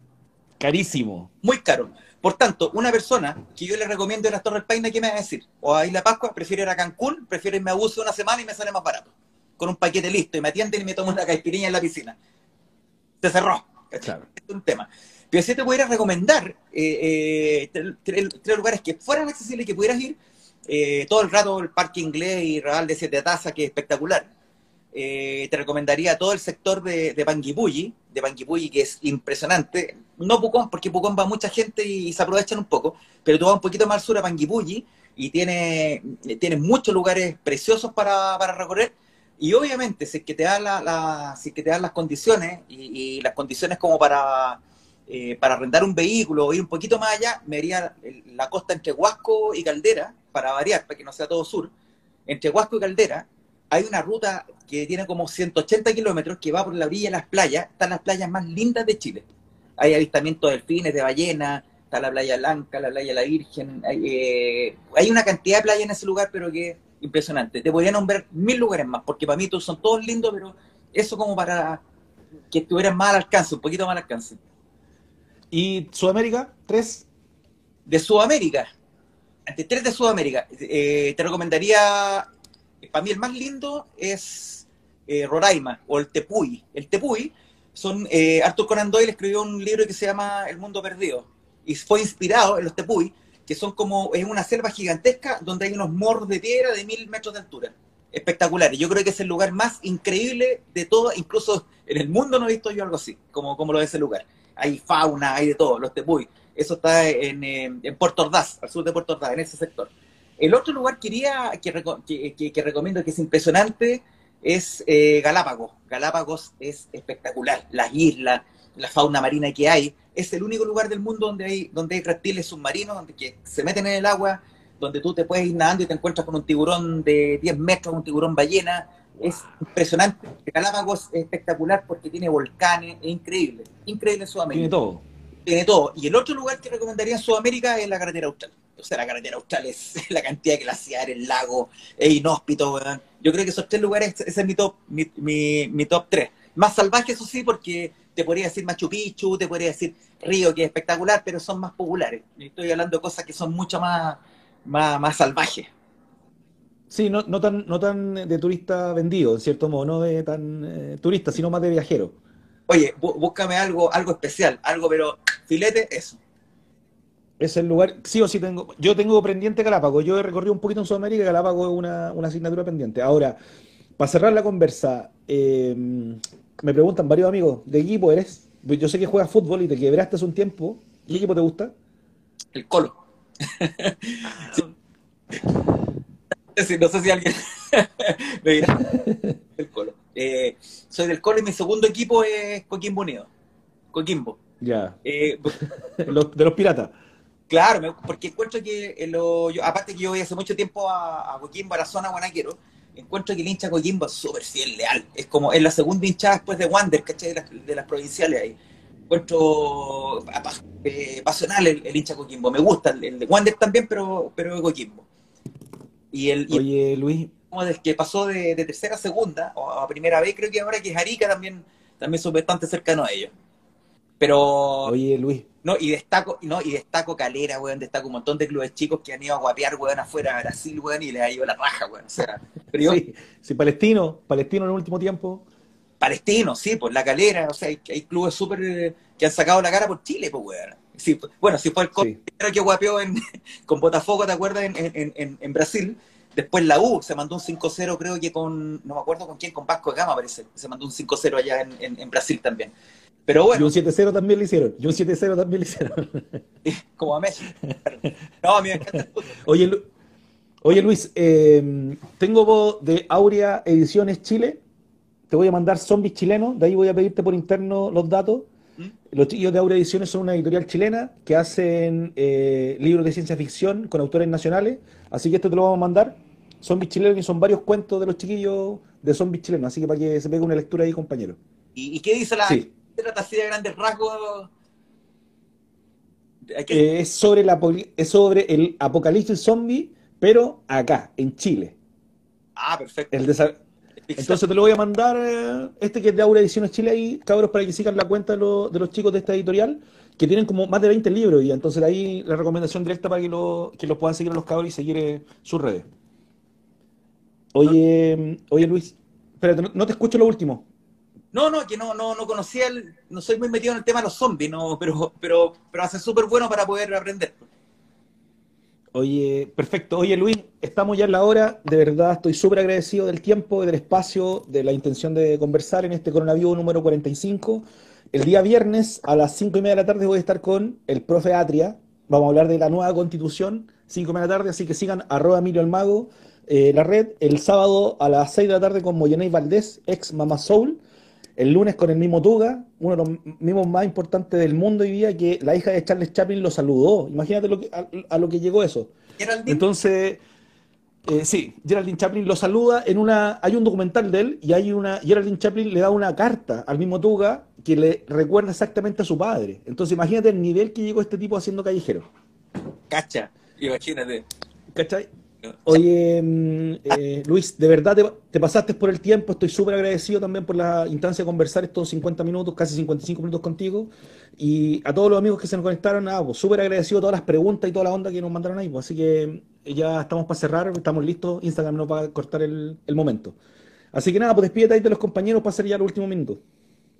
Carísimo. Muy caro. Por tanto, una persona que yo le recomiendo a las Torres Paine, ¿qué me va a decir? O a Isla Pascua, prefiero ir a Cancún, prefiero irme a Buzo una semana y me sale más barato. Con un paquete listo y me atienden y me tomo una caipirinha en la piscina. Se cerró. Claro. Es un tema. Pero si te pudiera recomendar eh, eh, tres, lugares que fueran accesibles y que pudieras ir, eh, todo el rato el Parque Inglés y Real de Siete Tazas, que es espectacular. te recomendaría todo el sector de, de Panguipulli, de Panguipulli, que es impresionante. No Pucón, porque Pucón va mucha gente y, se aprovechan un poco, pero tú vas un poquito más al sur a Panguipulli y tiene, tiene muchos lugares preciosos para, para recorrer. Y obviamente, si es que te dan, la, si que te las condiciones y, las condiciones como para, eh, para arrendar un vehículo o ir un poquito más allá, me iría la costa entre Huasco y Caldera, para variar, para que no sea todo sur. Entre Huasco y Caldera hay una ruta que tiene como 180 kilómetros que va por la orilla de las playas. Están las playas más lindas de Chile. Hay avistamientos de delfines, de ballenas, está la playa Blanca, la playa La Virgen. Eh, hay una cantidad de playas en ese lugar, pero que impresionante. Te podría nombrar mil lugares más, porque para mí todos son todos lindos, pero eso como para que estuvieran más al alcance, un poquito más al alcance. ¿Y Sudamérica? ¿Tres? De Sudamérica. Ante tres de Sudamérica. Eh, te recomendaría, para mí el más lindo es eh, Roraima o el Tepuy. El Tepuy son, eh, Arthur Conan Doyle escribió un libro que se llama El Mundo Perdido y fue inspirado en los Tepuy que son como, es una selva gigantesca donde hay unos morros de piedra de mil metros de altura. Espectaculares. Yo creo que es el lugar más increíble de todo, incluso en el mundo no he visto yo algo así, como, como lo de ese lugar. Hay fauna, hay de todo, los tepuy. Eso está en, en Puerto Ordaz, al sur de Puerto Ordaz, en ese sector. El otro lugar que, que, que, recomiendo, que es impresionante, es eh, Galápagos. Galápagos es espectacular. Las islas, la fauna marina que hay es el único lugar del mundo donde hay, donde hay reptiles submarinos, donde que se meten en el agua, donde tú te puedes ir nadando y te encuentras con un tiburón de 10 metros, un tiburón ballena. Es impresionante. Galápagos es espectacular porque tiene volcanes, es increíble. Increíble en Sudamérica. Tiene todo. Tiene todo. Y el otro lugar que recomendaría en Sudamérica es la carretera austral. O sea, la carretera austral es *laughs* la cantidad de glaciares, el lago, es inhóspito. Yo creo que esos tres lugares, ese es mi top, mi, mi, mi top tres. Más salvaje, eso sí, porque te podría decir Machu Picchu, te podría decir Río, que es espectacular, pero son más populares. Estoy hablando de cosas que son mucho más, más, salvajes. Sí, no, no, tan, no tan de turista vendido, en cierto modo, no de tan eh, turista, sino más de viajero. Oye, búscame algo, algo especial, algo, pero filete, eso. Es el lugar, sí o sí tengo. Yo tengo pendiente Galápagos. Yo he recorrido un poquito en Sudamérica y Galápagos es una, una asignatura pendiente. Ahora, para cerrar la conversa, eh, me preguntan varios amigos, ¿de equipo eres? Pues yo sé que juegas fútbol y te quebraste hace un tiempo. ¿Qué equipo te gusta? El Colo. *laughs* no sé si alguien *laughs* me dirá. El Colo. Eh, soy del Colo y mi segundo equipo es Coquimbo Unido. Coquimbo. Ya. Eh, de los piratas. Claro, porque encuentro que, lo, aparte que yo voy hace mucho tiempo a, a Coquimbo, a la zona Guanaquero, encuentro que el hincha Coquimbo es súper fiel, leal. Es como en la segunda hinchada después de Wander, ¿cachai? De las, provinciales ahí. Encuentro eh, pasional el, hincha Coquimbo. Me gusta el, de Wander también, pero, pero Coquimbo. Y el, Oye, Luis. Como que pasó de, tercera a segunda, o a primera vez, creo que ahora que es Arica también, también son bastante cercano a ellos. Pero. Oye, Luis. No, y destaco, no, y destaco Calera, weón, destaco un montón de clubes chicos que han ido a guapear, weón, afuera de Brasil, weón, y les ha ido la raja, weón. O sea, pero sí, sí, Palestino, Palestino en el último tiempo. Palestino, sí, pues la calera, o sea, hay, hay clubes súper que han sacado la cara por Chile, pues, weón. Sí, bueno, si fue el sí. que guapeó en, *laughs* con Botafogo, ¿te acuerdas? En, en, en, Brasil. Después la U se mandó un 5-0, creo que con, no me acuerdo con quién, con Vasco de Gama, parece. Se mandó un 5-0 allá en, Brasil también. Pero bueno. Y un 7-0 también le hicieron. Y un 7-0 también le hicieron. *laughs* Como a Messi. No, a mí me encanta el Oye, Oye Luis, eh, tengo de Aurea Ediciones Chile. Te voy a mandar zombies chilenos. De ahí voy a pedirte por interno los datos. ¿Mm? Los chicos de Aurea Ediciones son una editorial chilena que hacen eh, libros de ciencia ficción con autores nacionales. Así que esto te lo vamos a mandar. Zombies chilenos y son varios cuentos de los chiquillos de zombies chilenos. Así que para que se pegue una lectura ahí, compañero. ¿Y, qué dice la, trata así de grandes rasgos? Eh, es, sobre la, es sobre el apocalipsis zombie, pero acá, en Chile. Ah, perfecto. Entonces te lo voy a mandar, eh, este que es de Aura Ediciones Chile ahí, cabros, para que sigan la cuenta de, los chicos de esta editorial, que tienen como más de 20 libros y entonces ahí la recomendación directa para que, lo, que los puedan seguir a los cabros y seguir eh, sus redes. Oye, oye Luis, espérate, no te escucho lo último. No, no, que no, no, no conocía, el, no soy muy metido en el tema de los zombies, no, pero, pero, pero hace súper bueno para poder aprender. Oye, perfecto. Oye, Luis, estamos ya en la hora. De verdad, estoy súper agradecido del tiempo, del espacio, de la intención de conversar en este coronavirus número 45. El día viernes a las 5 y media de la tarde voy a estar con el profe Atria. Vamos a hablar de la nueva constitución, 5 y media de la tarde, así que sigan arroba Emilio el Mago, eh, la red. El sábado a las 6 de la tarde con Moyenay Valdés, ex Mama Soul. El lunes con el mismo Tuga, uno de los mismos más importantes del mundo hoy día, que la hija de Charles Chaplin lo saludó. Imagínate lo que, a, lo que llegó eso. Entonces, eh, sí, Geraldine Chaplin lo saluda en una. Hay un documental de él y hay una. Geraldine Chaplin le da una carta al mismo Tuga que le recuerda exactamente a su padre. Entonces, imagínate el nivel que llegó este tipo haciendo callejero. Cacha, imagínate. ¿Cachai? Oye, mm, eh, Luis, de verdad te, pasaste por el tiempo, estoy súper agradecido también por la instancia de conversar estos 50 minutos, casi 55 minutos contigo. Y a todos los amigos que se nos conectaron, nada, pues súper agradecido todas las preguntas y toda la onda que nos mandaron ahí. Pues, así que ya estamos para cerrar, estamos listos, Instagram no va a cortar el, momento. Así que nada, pues despídete ahí de los compañeros para hacer ya el último minuto.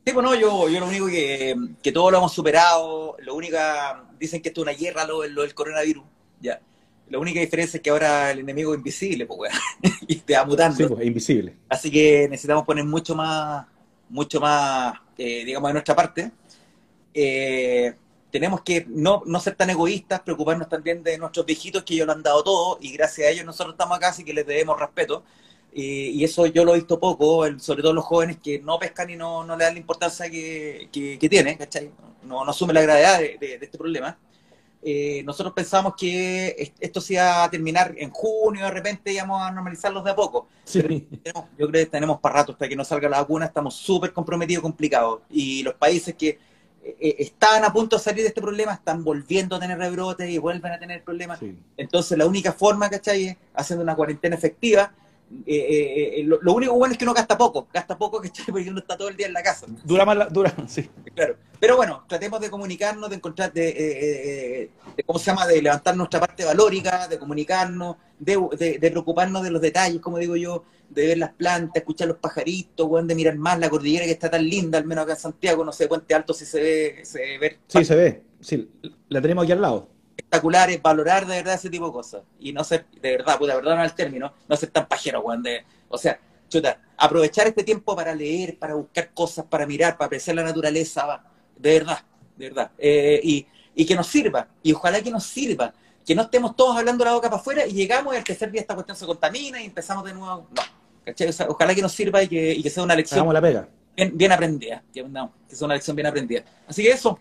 Sí, bueno, pues yo, yo lo único que, que todos lo hemos superado, lo único, dicen que esto es una guerra, lo, lo del coronavirus, ya. La única diferencia es que ahora el enemigo es invisible, pues, *laughs* y te va mutando. Sí, pues, es invisible. Así que necesitamos poner mucho más, mucho más, eh, digamos, de nuestra parte. Eh, tenemos que no, no, ser tan egoístas, preocuparnos también de nuestros viejitos que ellos lo han dado todo y gracias a ellos nosotros estamos acá, así que les debemos respeto. y eso yo lo he visto poco, sobre todo los jóvenes que no pescan y no, no le dan la importancia que, que, tiene, ¿cachai? No, no asumen la gravedad de, de este problema. Eh, nosotros pensamos que esto se iba a terminar en junio, de repente íbamos a normalizarlos de a poco. yo creo que tenemos para rato hasta que no salga la vacuna, estamos súper comprometidos, complicados. Y los países que eh, estaban a punto de salir de este problema están volviendo a tener rebrotes y vuelven a tener problemas. Entonces, la única forma, ¿cachai? Es haciendo una cuarentena efectiva eh, eh, lo, único bueno es que uno gasta poco, gasta poco que *laughs* porque uno está todo el día en la casa. Dura más, la, dura, *laughs* sí. Claro. Pero bueno, tratemos de comunicarnos, de encontrar, de, ¿cómo se llama? De levantar nuestra parte valórica, de comunicarnos, de, preocuparnos de los detalles, como digo yo, de ver las plantas, escuchar los pajaritos, de mirar más la cordillera que está tan linda, al menos acá en Santiago, no sé, Puente Alto si se ve, se ve. Sí, se ve, sí, la tenemos aquí al lado espectaculares, valorar de verdad ese tipo de cosas. Y no ser, de verdad, puta, verdad no el término, no ser tan pajero, weón. o sea, chuta, aprovechar este tiempo para leer, para buscar cosas, para mirar, para apreciar la naturaleza, de verdad, de verdad. Eh, y, y que nos sirva, y ojalá que nos sirva. Que no estemos todos hablando la boca para afuera y llegamos y al tercer día esta cuestión se contamina y empezamos de nuevo. No, ¿cachai? ojalá que nos sirva y que, y que sea una lección la pega. Bien, bien aprendida. Que, que sea una lección bien aprendida. Así que eso,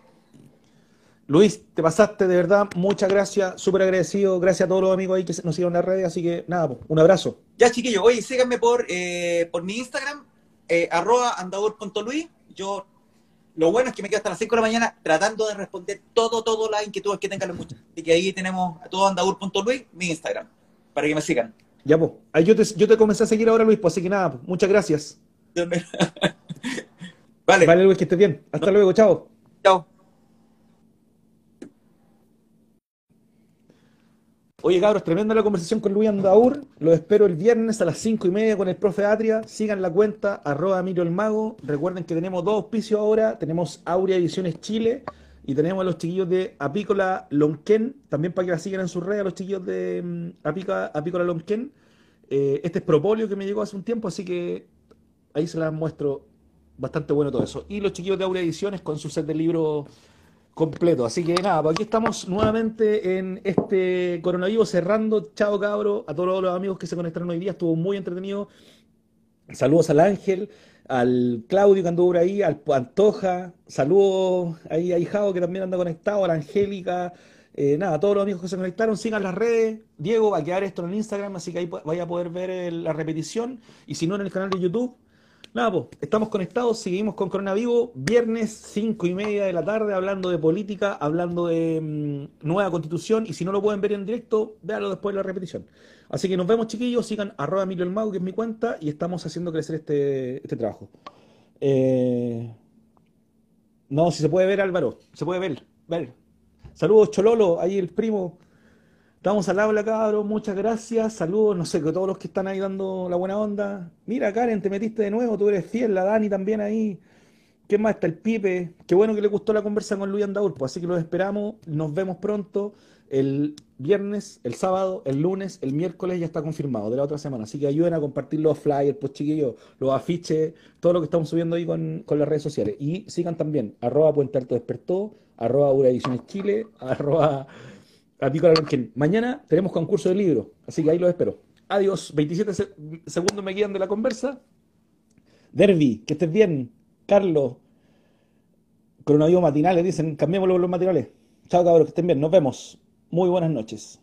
Luis, te pasaste de verdad, muchas gracias, súper agradecido, gracias a todos los amigos ahí que nos siguen en las redes, así que nada, un abrazo. Ya chiquillos, oye, síganme por, eh, por mi Instagram, eh, arroba andador.luis, yo, lo bueno es que me quedo hasta las 5 de la mañana tratando de responder todo, todo las inquietudes que tengan los muchachos, así que ahí tenemos a todo andador.luis, mi Instagram, para que me sigan. Ya, pues, ahí yo te, yo te comencé a seguir ahora, Luis, pues así que nada, pues, muchas gracias. *laughs* vale. Vale, Luis, que estés bien. Hasta luego, chao. Chao. Oye, cabros, tremenda la conversación con Luis Andaur. Lo espero el viernes a las cinco y media con el profe Atria. Sigan la cuenta, arroba Emilio el Mago. Recuerden que tenemos dos auspicios ahora. Tenemos Aurea Ediciones Chile y tenemos a los chiquillos de Apícola Lonquén. También para que la sigan en sus redes a los chiquillos de mm, Apícola Lonquén. Eh, este es Propolio que me llegó hace un tiempo, así que ahí se las muestro. Bastante bueno todo eso. Y los chiquillos de Aurea Ediciones con su set de libros completo. Así que nada, pues aquí estamos nuevamente en este coronavirus cerrando. Chao cabro, a todos los amigos que se conectaron hoy día, estuvo muy entretenido. Saludos al Ángel, al Claudio que anduvo por ahí, al Pantoja, saludos ahí a Hijao que también anda conectado, a la Angélica, eh, nada, a todos los amigos que se conectaron, sigan las redes. Diego va a quedar esto en Instagram, así que ahí vaya a poder ver la repetición. Y si no, en el canal de YouTube, Nada, pues, estamos conectados, seguimos con Corona Vivo, viernes 5 y media de la tarde, hablando de política, hablando de mm, nueva constitución, y si no lo pueden ver en directo, véanlo después de la repetición. Así que nos vemos, chiquillos, sigan arroba Emilio el Mago, que es mi cuenta, y estamos haciendo crecer este, este trabajo. Eh, no, si se puede ver, Álvaro, se puede ver, ver. Saludos, Chololo, ahí el primo. Estamos al habla, cabrón. Muchas gracias. Saludos, no sé, que todos los que están ahí dando la buena onda. Mira, Karen, te metiste de nuevo. Tú eres fiel. La Dani también ahí. ¿Qué más está el Pipe? Qué bueno que le gustó la conversa con Luis Andaur, pues así que los esperamos, nos vemos pronto el viernes, el sábado, el lunes, el miércoles ya está confirmado de la otra semana. Así que ayuden a compartir los flyers, pues chiquillos, los afiches, todo lo que estamos subiendo ahí con, las redes sociales. Y sigan también, arroba Puente Alto Despertó, arroba Ura Ediciones Chile, *laughs* arroba Apícola Mañana tenemos concurso de libro, así que ahí los espero. Adiós, 27 segundos me quedan de la conversa. Derby, que estés bien. Carlos, coronavirus matinales, dicen, cambiémoslo por los matinales. Chao cabros, que estén bien, nos vemos. Muy buenas noches.